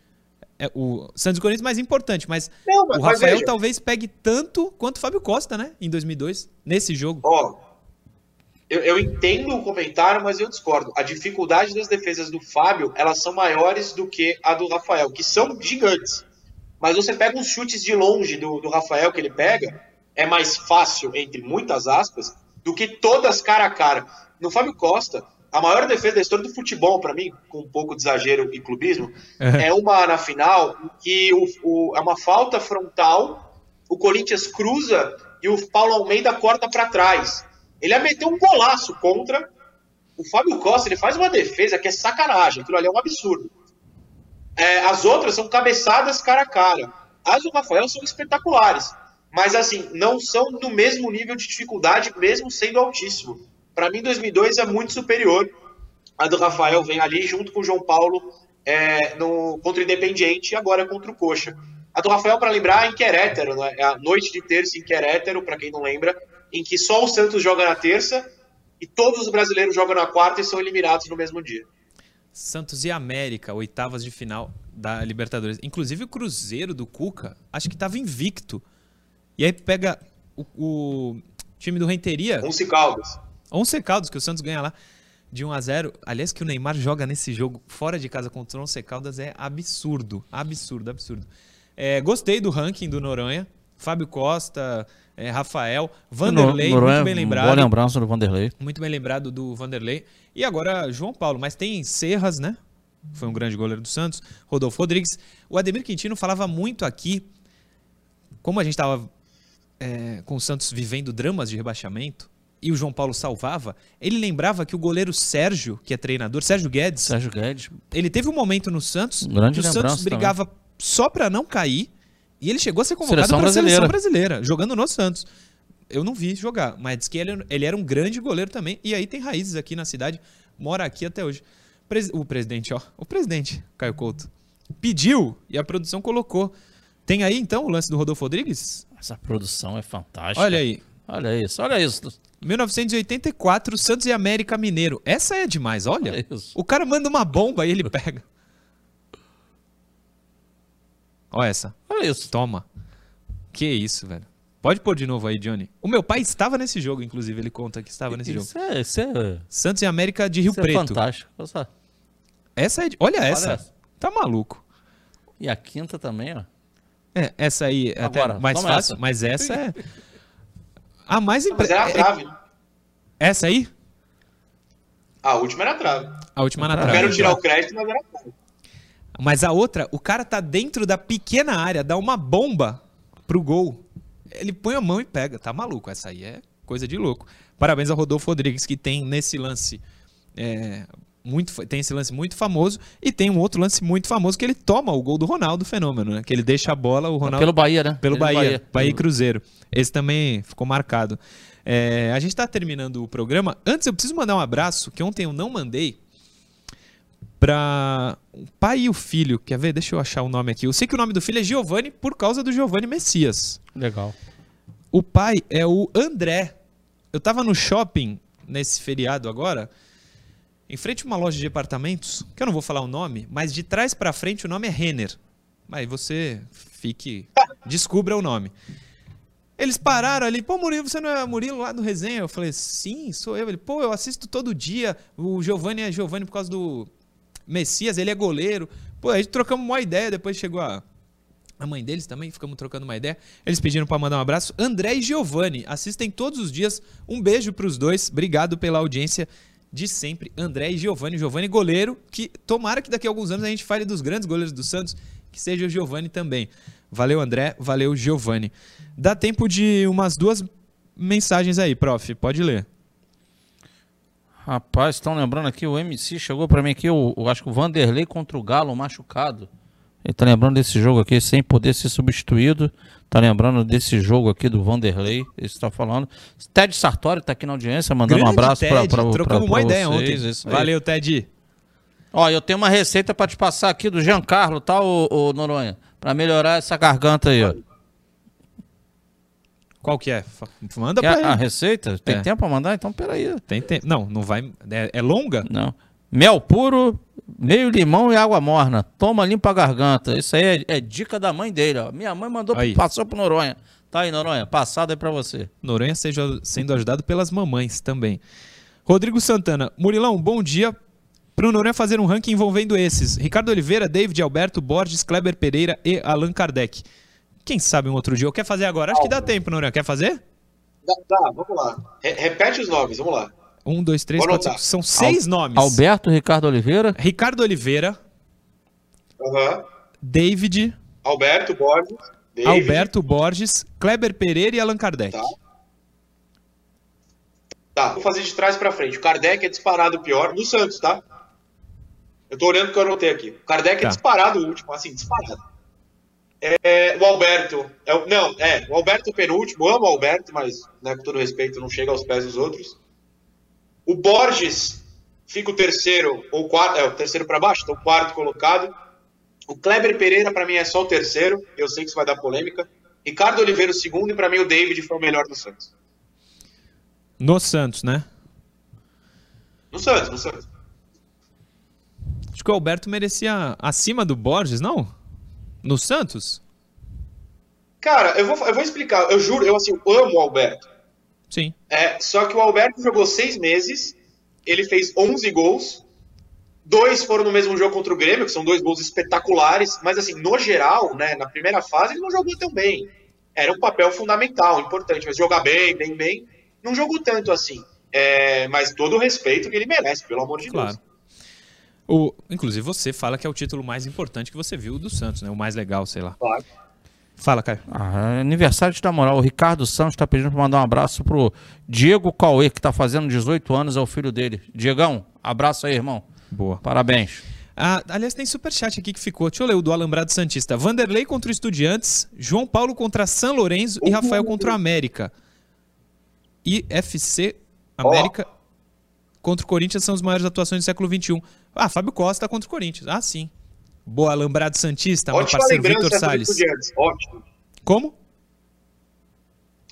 é, o Santos e Corinthians mais importante, mas, Não, mas o mas Rafael veja. talvez pegue tanto quanto o Fábio Costa, né? Em 2002, nesse jogo. Ó, eu, eu entendo o comentário, mas eu discordo. A dificuldade das defesas do Fábio, elas são maiores do que a do Rafael, que são gigantes. Mas você pega uns chutes de longe do, do Rafael que ele pega, é mais fácil, entre muitas aspas, do que todas cara a cara. No Fábio Costa, a maior defesa da história do futebol, para mim, com um pouco de exagero e clubismo, é uma na final que o, o- é uma falta frontal, o Corinthians cruza e o Paulo Almeida corta para trás. Ele ia meter um golaço contra. O Fábio Costa ele faz uma defesa que é sacanagem. Aquilo ali é um absurdo. É, as outras são cabeçadas cara a cara. As do Rafael são espetaculares. Mas, assim, não são no mesmo nível de dificuldade, mesmo sendo altíssimo. Para mim, 2002 é muito superior. A do Rafael vem ali junto com o João Paulo é, no, contra o Independiente e agora contra o Coxa. A do Rafael, para lembrar, é em Querétaro, né? é a noite de terça em Querétaro, para quem não lembra, em que só o Santos joga na terça e todos os brasileiros jogam na quarta e são eliminados no mesmo dia. Santos e América, oitavas de final da Libertadores. Inclusive o Cruzeiro do Cuca, acho que estava invicto. E aí pega o, o time do Renteria, Onze Caldas. 11 Caldas, que o Santos ganha lá de 1 a 0 Aliás, que o Neymar joga nesse jogo fora de casa contra o 11 Caldas é absurdo. Absurdo, absurdo. É, gostei do ranking do Noronha. Fábio Costa, é, Rafael, Vanderlei, Noronha, muito bem lembrado. Boa lembrança do Vanderlei. Muito bem lembrado do Vanderlei. E agora João Paulo. Mas tem Serras, né? Foi um grande goleiro do Santos. Rodolfo Rodrigues. O Ademir Quintino falava muito aqui, como a gente estava com o Santos vivendo dramas de rebaixamento, e o João Paulo salvava, ele lembrava que o goleiro Sérgio, que é treinador, Sérgio Guedes, Sérgio Guedes. ele teve um momento no Santos Grande que o Santos brigava só para não cair, e ele chegou a ser convocado para a seleção brasileira. jogando no Santos. Eu não vi jogar, mas diz que ele, ele era um grande goleiro também, e aí tem raízes aqui na cidade, mora aqui até hoje. O presidente, ó, o presidente, Caio Couto, pediu e a produção colocou. Tem aí então o lance do Rodolfo Rodrigues? Essa produção é fantástica. Olha aí. Olha isso, olha isso. 1984, Santos e América Mineiro. Essa é demais, olha. Olha. O cara manda uma bomba e ele pega. Olha essa. Olha isso. Toma. Que isso, velho. Pode pôr de novo aí, Johnny. O meu pai estava nesse jogo, inclusive. Ele conta que estava nesse jogo. Isso é, isso é, Santos e América de Rio isso é Preto. fantástico. Olha só. essa é de... Olha essa. essa. Tá maluco. E a quinta também, ó. É, essa aí é até Agora, mais toma fácil, essa. mas essa é. A mais Mas impre... era a é- trave. Essa aí? A última era a trave. A última na trave. quero tirar o crédito, mas era a trave. Mas a outra, o cara tá dentro da pequena área, dá uma bomba pro gol. Ele põe a mão e pega. Tá maluco. Essa aí é coisa de louco. Parabéns ao Rodolfo Rodrigues, que tem nesse lance. é, muito, tem esse lance muito famoso. E tem um outro lance muito famoso que ele toma o gol do Ronaldo Fenômeno, né? Que ele deixa a bola, o Ronaldo. Pelo Bahia, né? Pelo Ele Bahia, Bahia, e Cruzeiro. Esse também ficou marcado. É, a gente está terminando o programa. Antes, eu preciso mandar um abraço, que ontem eu não mandei, para o pai e o filho. Quer ver? Deixa eu achar o nome aqui. Eu sei que o nome do filho é Giovanni por causa do Giovanni Messias. Legal. O pai é o André. Eu tava no shopping nesse feriado agora, em frente a uma loja de departamentos, que eu não vou falar o nome, mas de trás pra frente o nome é Renner. Aí você fique, descubra o nome. Eles pararam ali, pô, Murilo, você não é Murilo lá do resenha? Eu falei, sim, sou eu. Ele, pô, eu assisto todo dia. O Giovanni é Giovanni por causa do Messias, ele é goleiro. Pô, a gente trocamos uma ideia, depois chegou a, a mãe deles também, ficamos trocando uma ideia. Eles pediram pra mandar um abraço. André e Giovanni, assistem todos os dias. Um beijo pros dois. Obrigado pela audiência de sempre. André e Giovanni. Giovanni goleiro, que tomara que daqui a alguns anos a gente fale dos grandes goleiros do Santos, que seja o Giovanni também. Valeu, André. Valeu, Giovanni. Dá tempo de umas duas mensagens aí, prof. Pode ler. Rapaz, estão lembrando aqui, o MC chegou pra mim aqui, o, o- acho que o Vanderlei contra o Galo machucado. Ele tá lembrando desse jogo aqui sem poder ser substituído. Tá lembrando desse jogo aqui do Vanderlei, ele está falando. Ted Sartori tá aqui na audiência, mandando Grande um abraço Ted, para pra, Trocamos pra, uma ideia vocês, ontem. aí. Valeu, Ted. Ó, eu tenho uma receita para te passar aqui do Giancarlo, tá, ô, ô Noronha? Para melhorar essa garganta aí, ó. Qual que é? Manda Quer pra ele. a receita? Tem É. tempo para mandar? Então, peraí. Tem tempo. Não, não vai. É, é longa? Não. Mel puro, meio limão e água morna. Toma, limpa a garganta. Isso aí é, é dica da mãe dele, ó. Minha mãe mandou, Aí. passou pro Noronha. Tá aí, Noronha. Passado aí pra você. Noronha seja, sendo ajudado pelas mamães também. Rodrigo Santana. Murilão, bom dia. Pro Noronha fazer um ranking envolvendo esses. Ricardo Oliveira, David Alberto, Borges, Kleber Pereira e Allan Kardec. Quem sabe um outro dia? Ou quer fazer agora? Acho que dá tempo, Noronha. Quer fazer? Dá, dá, vamos lá. Re- repete os nomes, vamos lá. Um, dois, três, Vou quatro, cinco. São seis nomes. Alberto Ricardo Oliveira. Ricardo Oliveira, Aham. David, Alberto Borges. David. Alberto Borges, Kleber Pereira e Allan Kardec. Tá. Tá, vou fazer de trás pra frente. O Kardec é disparado o pior. No Santos, tá? Eu tô olhando o que eu anotei aqui. O Kardec Tá. é disparado o último, assim, disparado. É, o Alberto. É, não, é. O Alberto é penúltimo. Amo o Alberto, mas, né, com todo respeito, não chega aos pés dos outros. O Borges fica o terceiro, ou quarto. É, o terceiro pra baixo, então o quarto colocado. O Kleber Pereira, pra mim, é só o terceiro. Eu sei que isso vai dar polêmica. Ricardo Oliveira, o segundo. E pra mim, o David foi o melhor do Santos. No Santos, né? No Santos, no Santos. Acho que o Alberto merecia acima do Borges, não? No Santos? Cara, eu vou, eu vou explicar. Eu juro, eu assim, amo o Alberto. Sim. É, só que o Alberto jogou seis meses, ele fez 11 gols, dois foram no mesmo jogo contra o Grêmio, que são dois gols espetaculares, mas assim, no geral, né, na primeira fase ele não jogou tão bem. Era um papel fundamental, importante, mas jogar bem, bem, bem, não jogou tanto assim. É, mas todo o respeito que ele merece, pelo amor de Claro. Deus. O, inclusive você fala que é o título mais importante que você viu do Santos, né? O mais legal, sei lá. Claro. Fala, Caio. Ah, aniversário de moral. O Ricardo Santos tá pedindo pra mandar um abraço pro Diego Cauê, que tá fazendo 18 anos, é o filho dele. Diegão, abraço aí, irmão. Boa. Parabéns. Ah, aliás, tem superchat aqui que ficou. Deixa eu ler o do Alambrado Santista. Vanderlei contra o Estudiantes, João Paulo contra São Lourenço e Rafael contra o América. IFC América contra o Corinthians são as maiores atuações do século XXI. Ah, Fábio Costa contra o Corinthians. Ah, sim. Boa, Alambrado Santista, meu Ótima parceiro lembrança Vitor essa do Salles. Estudiantes. Ótimo. Como?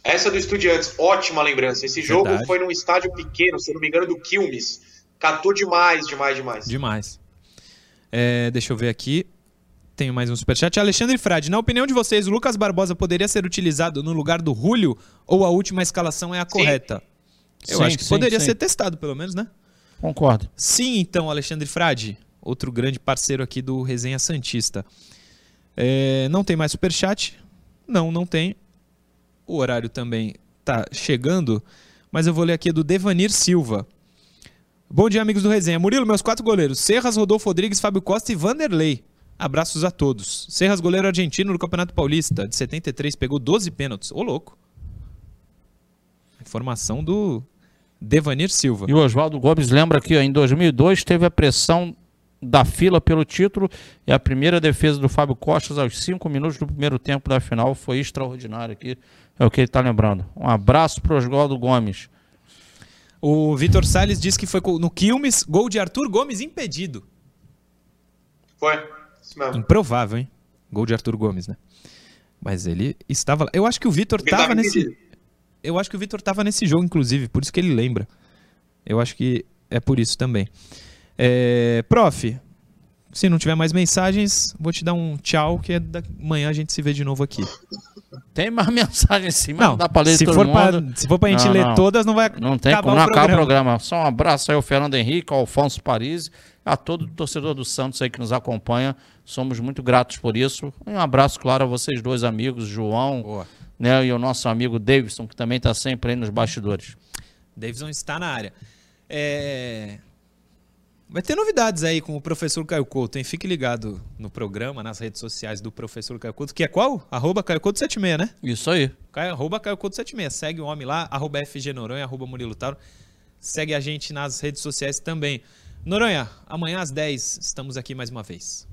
Essa do Estudiantes, ótima lembrança. Esse jogo Verdade. foi num estádio pequeno, se não me engano, do Quilmes. Catou demais, demais, demais. Demais. É, deixa eu ver aqui. Tenho mais um superchat. Alexandre Frade, na opinião de vocês, o Lucas Barbosa poderia ser utilizado no lugar do Julio ou a última escalação é a correta? Eu Sim, acho que sim, poderia sim. ser testado, pelo menos, né? Concordo. Sim, então, Alexandre Frade, outro grande parceiro aqui do Resenha Santista. É, não tem mais superchat? Não, não tem. O horário também tá chegando, mas eu vou ler aqui do Devanir Silva. Bom dia, amigos do Resenha. Murilo, meus quatro goleiros: Serras, Rodolfo Rodrigues, Fábio Costa e Vanderlei. Abraços a todos. Serras, goleiro argentino do Campeonato Paulista, de 73, pegou 12 pênaltis. Ô, louco. Informação do Devanir Silva. E o Oswaldo Gomes lembra que ó, em 2002 teve a pressão da fila pelo título e a primeira defesa do Fábio Costa aos cinco minutos do primeiro tempo da final foi extraordinária aqui. É o que ele está lembrando. Um abraço para o Oswaldo Gomes. O Vitor Salles diz que foi no Quilmes, gol de Arthur Gomes impedido. Foi. Isso mesmo. Improvável, hein? Gol de Arthur Gomes, né? Mas ele estava lá. Eu acho que o Vitor Ele tava tava nesse. Eu acho que o Vitor tava nesse jogo, inclusive, por isso que ele lembra. Eu acho que é por isso também. É, prof, se não tiver mais mensagens, vou te dar um tchau, que é da manhã a gente se vê de novo aqui. Tem mais mensagem sim, mas não, dá para ler se todo for mundo. pra, se for pra gente Não, ler não. todas, não vai Não tem acabar como não o acabar o programa. programa. Só um abraço aí ao Fernando Henrique, ao Alfonso Paris, a todo torcedor do Santos aí que nos acompanha. Somos muito gratos por isso. Um abraço, claro, a vocês dois amigos, João Boa. Né, e o nosso amigo Davidson, que também está sempre aí nos bastidores. Davidson está na área. É, Vai ter novidades aí com o professor Caio Couto, hein? Fique ligado no programa, nas redes sociais do professor Caio Couto, que é qual? Arroba Caio Couto 76, né? Isso aí. Caio, arroba Caio Couto 76. Segue o homem lá, arroba FG Noronha, arroba Murilo Tauro. Segue a gente nas redes sociais também. Noronha, amanhã às 10 estamos aqui mais uma vez.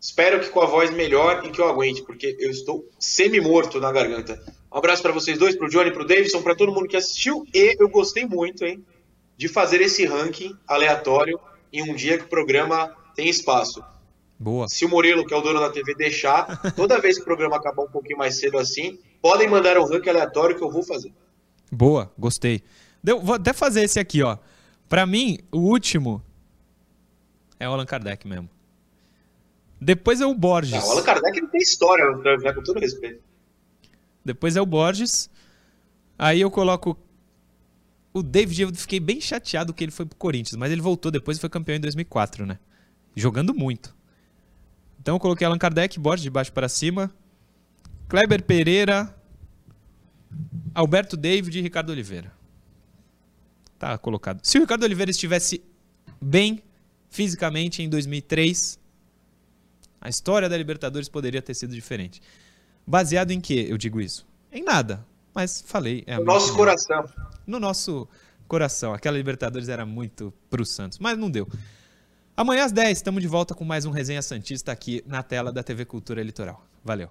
Espero que com a voz melhor e que eu aguente, porque eu estou semi-morto na garganta. Um abraço para vocês dois, para o Johnny, para o Davidson, para todo mundo que assistiu. E eu gostei muito, hein, de fazer esse ranking aleatório em um dia que o programa tem espaço. Boa. Se o Murilo, que é o dono da TV, deixar, toda vez que o programa acabar um pouquinho mais cedo assim, podem mandar um ranking aleatório que eu vou fazer. Boa, gostei. Deu, vou até fazer esse aqui, ó. Pra mim, o último é o Allan Kardec mesmo. Depois é o Borges. Não, o Allan Kardec não tem história, né, com todo respeito. Depois é o Borges. Aí eu coloco o David, eu fiquei bem chateado que ele foi pro Corinthians, mas ele voltou depois e foi campeão em 2004, né? Jogando muito. Então eu coloquei Allan Kardec, Borges de baixo para cima. Kleber Pereira, Alberto David e Ricardo Oliveira. Tá colocado. Se o Ricardo Oliveira estivesse bem fisicamente em 2003, a história da Libertadores poderia ter sido diferente. Baseado em que eu digo isso? Em nada. Mas falei. É no nosso opinião. coração. No nosso coração. Aquela Libertadores era muito pro Santos, mas não deu. Amanhã às 10, estamos de volta com mais um Resenha Santista aqui na tela da TV Cultura Litoral. Valeu.